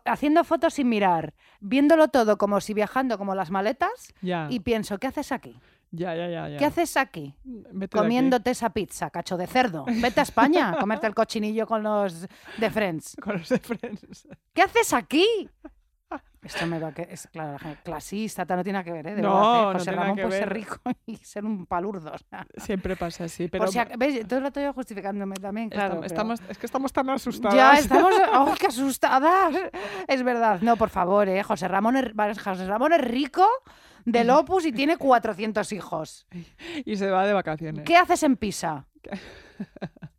Haciendo fotos sin mirar, viéndolo todo como si viajando como las maletas, Ya, y pienso, ¿qué haces aquí? ya, ya, ya, ya. ¿Qué haces aquí? Vete aquí. Comiéndote esa pizza, cacho de cerdo. Vete a España a comerte el cochinillo con los de Friends. [LAUGHS] Con los de Friends. ¿Qué haces aquí? Esto me va a que es claro, clasista, no tiene nada que ver, ¿eh? De No, verdad, ¿eh? José Ramón puede ser rico [LAUGHS] y ser un palurdo. o sea. Siempre pasa así, pero ac- ¿ves? Todo el rato yo justificándome también, claro. pero- estamos, es que estamos tan asustadas. Ya [LAUGHS] estamos. ¡Oh, qué asustadas! Es verdad. No, por favor, ¿eh? José Ramón es, José Ramón es rico del Opus y tiene 400 hijos. [LAUGHS] Y se va de vacaciones. ¿Qué haces en Pisa?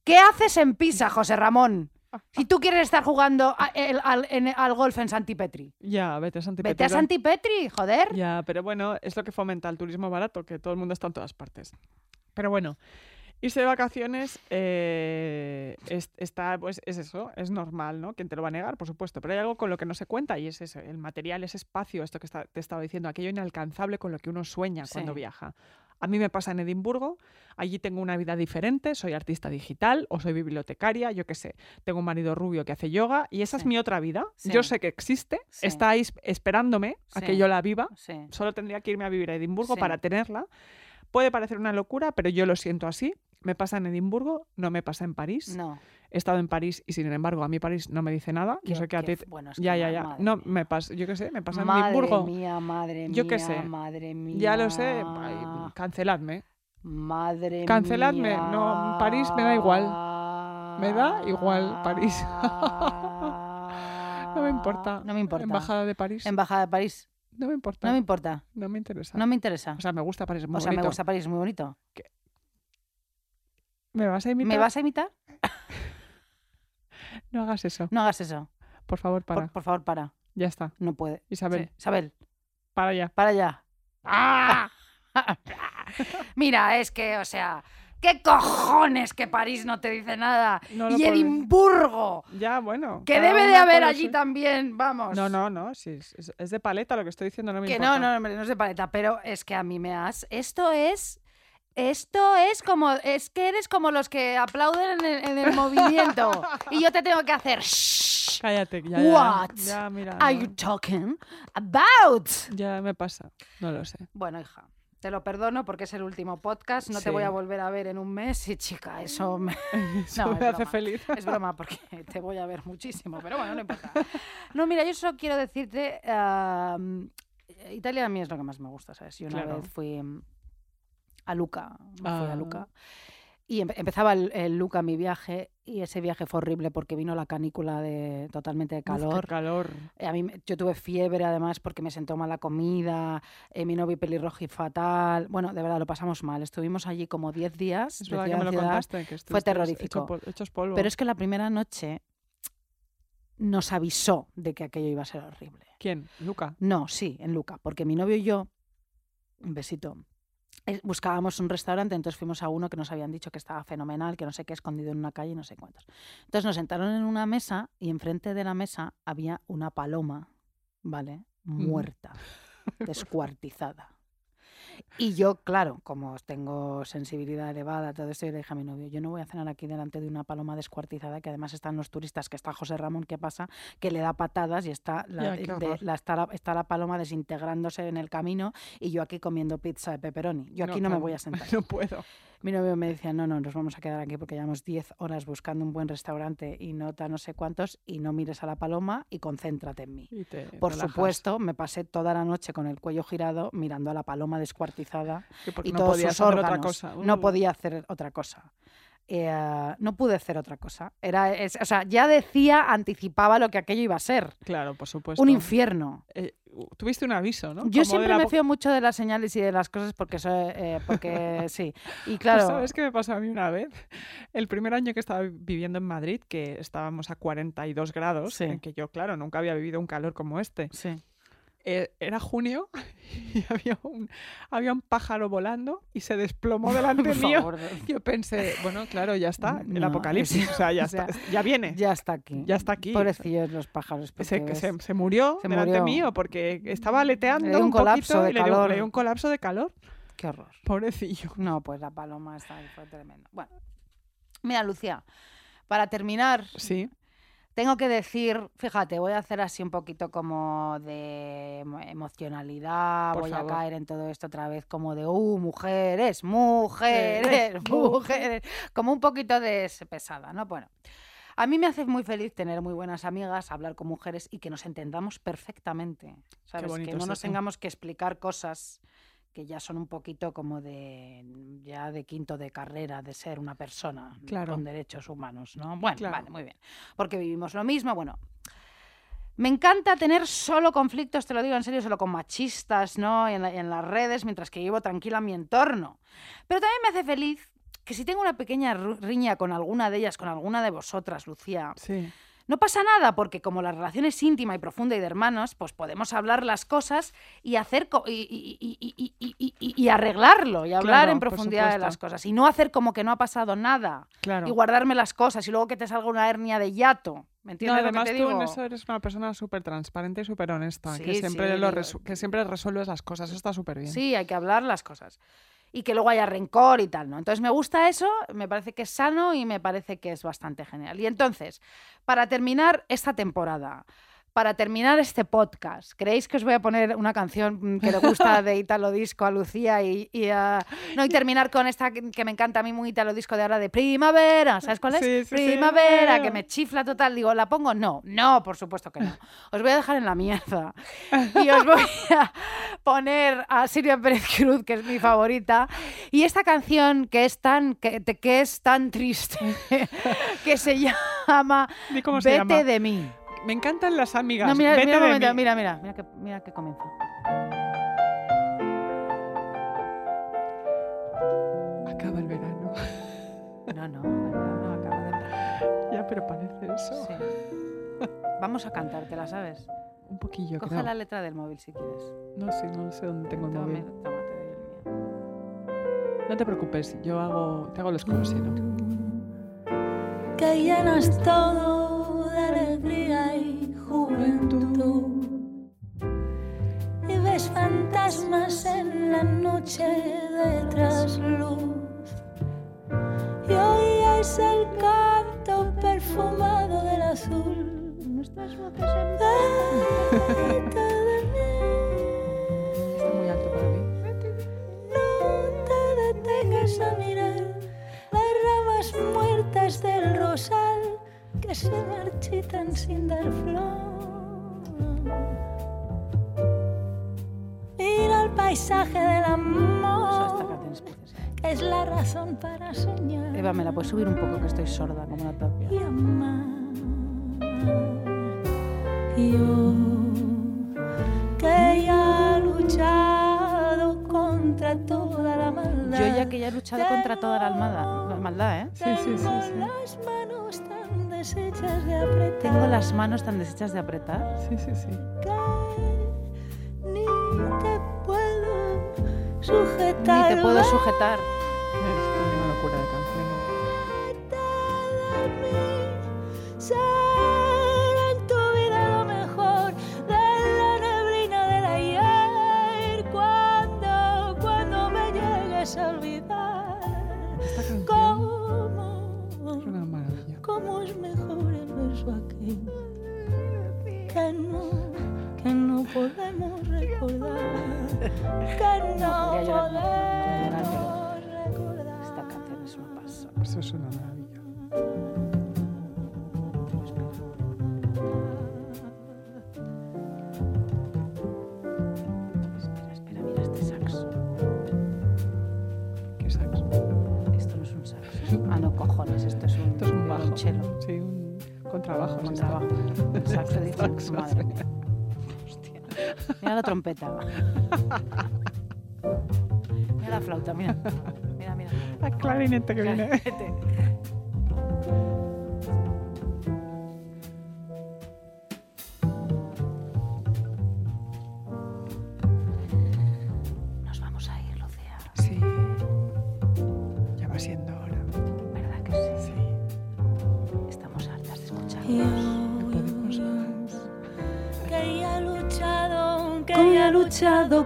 ¿Qué haces en Pisa, José Ramón? Si tú quieres estar jugando a- el- al, en- al golf en Santipetri. Ya, vete a Santi Vete a. Santipetri, joder. Ya, pero bueno, es lo que fomenta el turismo barato, que todo el mundo está en todas partes. Pero bueno, irse de vacaciones eh, es, está, pues, es eso, es normal, ¿no? ¿Quién te lo va a negar? Por supuesto. Pero hay algo con lo que no se cuenta y es eso, el material, ese espacio, esto que está- te estaba diciendo, aquello inalcanzable con lo que uno sueña cuando viaja. A mí me pasa en Edimburgo, allí tengo una vida diferente, soy artista digital o soy bibliotecaria, yo qué sé. Tengo un marido rubio que hace yoga y esa es mi otra vida. Sí. Yo sé que existe, Sí. está ahí esp- esperándome a que yo la viva. Solo tendría que irme a vivir a Edimburgo para tenerla. Puede parecer una locura, pero yo lo siento así. Me pasa en Edimburgo, no me pasa en París. No. He estado en París y sin embargo a mí París no me dice nada. Yo sé que a ti... f- bueno, es ya, que ya, ya. madre No, mía. me pasa, yo qué sé, me pasa en Madre Edimburgo. mía, madre Yo qué mía, sé. Madre mía. Ya lo sé. ay, canceladme. Madre Canceladme, mía. no, París me da igual. Me da igual París. [LAUGHS] No me importa. No me importa. Embajada de París. Embajada de París. no me importa. No me importa. No me interesa. No me interesa. O sea, me gusta París, muy O sea, me gusta París, es muy bonito. ¿Me vas a imitar? ¿Me vas a imitar? [LAUGHS] No hagas eso. No hagas eso. Por favor, para. Por, por favor, para. Ya está. No puede. Isabel, Sí, Isabel, para ya. para ya. ¡Ah! [LAUGHS] Mira, es que, o sea, ¿qué cojones que París no te dice nada? No y Edimburgo, Ya, bueno. que debe de haber allí también, vamos. No, no, no. Sí, es, es- de paleta lo que estoy diciendo, no me Que importa. no, no, hombre, no es de paleta, pero es que a mí me has. Esto es. Esto es como. Es que eres como los que aplauden en el, en el movimiento. [LAUGHS] Y yo te tengo que hacer. "Shh, Cállate, ya. What Ya, mira. are no, you talking about? Ya me pasa. No lo sé. Bueno, hija, te lo perdono porque es el último podcast. No te voy a volver a ver en un mes. Y chica, eso me. [LAUGHS] Eso [LAUGHS] No, me es hace broma. feliz. Es broma porque te voy a ver muchísimo, pero bueno, no importa. No, mira, yo solo quiero decirte, Italia a mí es lo que más me gusta, ¿sabes? Yo una Claro. vez fui a Luca, me fui Ah. a Luca, y empe- empezaba el, el Luca mi viaje, y ese viaje fue horrible porque vino la canícula de totalmente de Uf, qué calor. calor. Eh, A mí, yo tuve fiebre además porque me sentó mal la comida, eh, mi novio pelirrojo y fatal. Bueno, de verdad, lo pasamos mal. Estuvimos allí como 10 días. Es verdad que me lo ciudad, contaste. Que estuvisteis terrorífico. hecho hechos polvo. Pero es que la primera noche nos avisó de que aquello iba a ser horrible. ¿Quién? Luca. No, sí, en Luca, porque mi novio y yo, un besito, buscábamos un restaurante, entonces fuimos a uno que nos habían dicho que estaba fenomenal, que no sé qué, escondido en una calle y no sé cuántos. Entonces nos sentaron en una mesa y enfrente de la mesa había una paloma, ¿vale? Muerta, [LAUGHS] descuartizada. Y yo, claro, como tengo sensibilidad elevada, todo esto, yo le dije a mi novio, yo no voy a cenar aquí delante de una paloma descuartizada, que además están los turistas, que está José Ramón, ¿qué pasa? Que le da patadas y está la, Ya, qué de- horror. la- está, la, está la paloma desintegrándose en el camino y yo aquí comiendo pizza de pepperoni. Yo aquí no, me claro, voy a [LAUGHS] sentar. No puedo. Mi novio me decía, no, no, nos vamos a quedar aquí porque llevamos 10 horas buscando un buen restaurante y nota no sé cuántos y no mires a la paloma y concéntrate en mí. Por relajas. supuesto, me pasé toda la noche con el cuello girado mirando a la paloma descuartizada y no todos podías sus órganos. otra cosa. No Uh. podía hacer otra cosa. Eh, no pude hacer otra cosa. Era, es- o sea, ya decía, anticipaba lo que aquello iba a ser. Claro, por supuesto. Un infierno. Eh, tuviste un aviso, ¿no? Yo Como siempre me fío mucho de las señales y de las cosas porque, soy, eh, porque sí. Y Pues, claro, ¿Sabes qué me pasó a mí una vez? El primer año que estaba viviendo en Madrid, que estábamos a 42 grados, Sí. en que yo, claro, nunca había vivido un calor como este. sí. Eh, era junio [LAUGHS] y había un, había un pájaro volando y se desplomó [LAUGHS] delante Por mío. favor, [LAUGHS] Yo pensé, bueno, claro, ya está, el No, apocalipsis, es- o sea, ya, o sea, está, ya viene, ya, ya está aquí. está aquí. Pobrecillos los pájaros. Se, se, se murió Se delante murió. mío porque estaba aleteando Le un colapso de y le dio- calor. le dio un colapso de calor. Qué horror. Pobrecillo. No, pues la paloma está ahí, fue tremendo. Bueno, mira, Lucía, para terminar, Sí, tengo que decir, fíjate, voy a hacer así un poquito como de emo- emocionalidad, Por voy favor. a caer en todo esto otra vez como de, uh, mujeres, mujeres, [LAUGHS] Mujeres, mujeres, como un poquito de pesada, ¿no? Bueno, A mí me hace muy feliz tener muy buenas amigas, hablar con mujeres y que nos entendamos perfectamente. ¿Sabes? que no nos tengamos que explicar cosas que ya son un poquito como de ya de quinto de carrera de ser una persona Claro. con derechos humanos, ¿no? Bueno, Claro. vale, muy bien. Porque vivimos lo mismo, bueno. Me encanta tener solo conflictos, te lo digo en serio, solo con machistas, ¿no? En, la- en las redes, mientras que vivo tranquila en mi entorno. Pero también me hace feliz que si tengo una pequeña riña con alguna de ellas, con alguna de vosotras, Lucía, Sí. No pasa nada, porque como la relación es íntima y profunda y de hermanos, pues podemos hablar las cosas y hacer co- y, arreglarlo y hablar Claro, en profundidad de las cosas. Y no hacer como que no ha pasado nada. Claro. Y guardarme las cosas y luego que te salga una hernia de yato. ¿Me No, entiendes lo además que te tú digo? en eso eres una persona súper transparente y súper honesta, que, siempre sí, lo que siempre resuelves las cosas, eso está súper bien. Sí, hay que hablar las cosas. Y que luego haya rencor y tal, ¿no? Entonces me gusta eso, me parece que es sano y me parece que es bastante genial. Y entonces, para terminar esta temporada, para terminar este podcast, ¿creéis que os voy a poner una canción que le gusta de [LAUGHS] Italo Disco a Lucía y, y a- no, y terminar con esta que me encanta a mí muy Italo Disco de ahora de Primavera? ¿Sabes cuál es? Sí, sí, sí. Primavera, que me chifla total. Digo, ¿la pongo? No, no, por supuesto que no. Os voy a dejar en la mierda. [LAUGHS] Y os voy a poner a Silvia Pérez Cruz, que es mi favorita, y esta canción que es tan, que, que es tan triste, [LAUGHS] que se llama Vete llama. de mí. Me encantan las amigas. No, mira, Vete mira, un de momento, mí. mira, mira, mira que, mira que comienza. Acaba el verano. No, no, no, acaba de ya, pero parece eso. Sí. Vamos a cantártela, ¿sabes? Un poquillo, Coge creo. la letra del móvil si quieres. No sé, no sé dónde tengo el Toma, móvil. toma, te doy el mío. No te preocupes, yo hago, te hago los coros, no. que llenas todo de alegría y juventud. Y ves fantasmas en la noche de trasluz. Y oyes el canto perfumado del azul. Nuestras voces en que se marchitan sin dar flor. Mira el paisaje del amor, que es la razón para soñar Eva, ¿me la puedes subir un poco que estoy sorda como una tapia? y amar. Yo que ya he luchado contra toda la maldad. Yo ya que ya he luchado contra toda la almada- la maldad, ¿eh? Sí, sí, sí, sí. Deshechas de apretar Tengo las manos tan deshechas de apretar. Sí, sí, sí. que ni te puedo sujetar. Ni te puedo sujetar. Esto. trabajo. Saxo dice, Saxo, madre. Hostia. Mira la trompeta. Mira la flauta, mira. Mira, mira. Ah, clarinete que viene. Vete.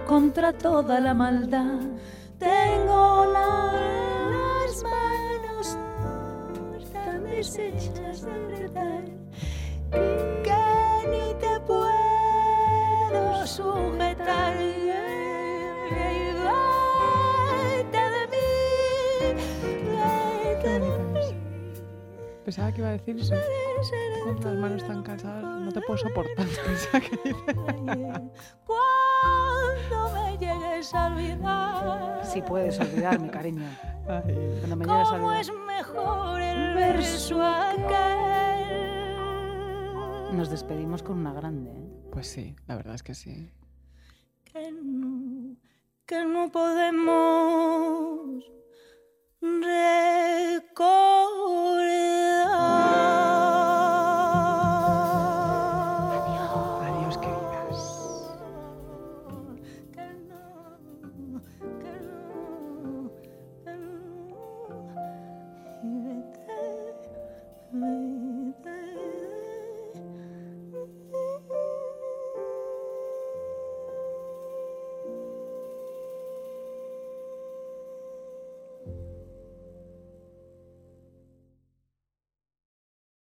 Contra toda la maldad. Tengo la- las manos tan deshechas de apretar que ni te puedo sujetar. Vete de mí, vete de mí. Pensaba que iba a decir eso. Con las manos tan cansadas, no te puedo soportar. [LAUGHS] Pensaba que dice- llegues a olvidar. Si puedes olvidarme, cariño. Ay, Cuando me llegues a ¿Cómo olvidar. es mejor el verso aquel? Nos despedimos con una grande. ¿eh? Pues sí, la verdad es que sí. que no, que no podemos recordar.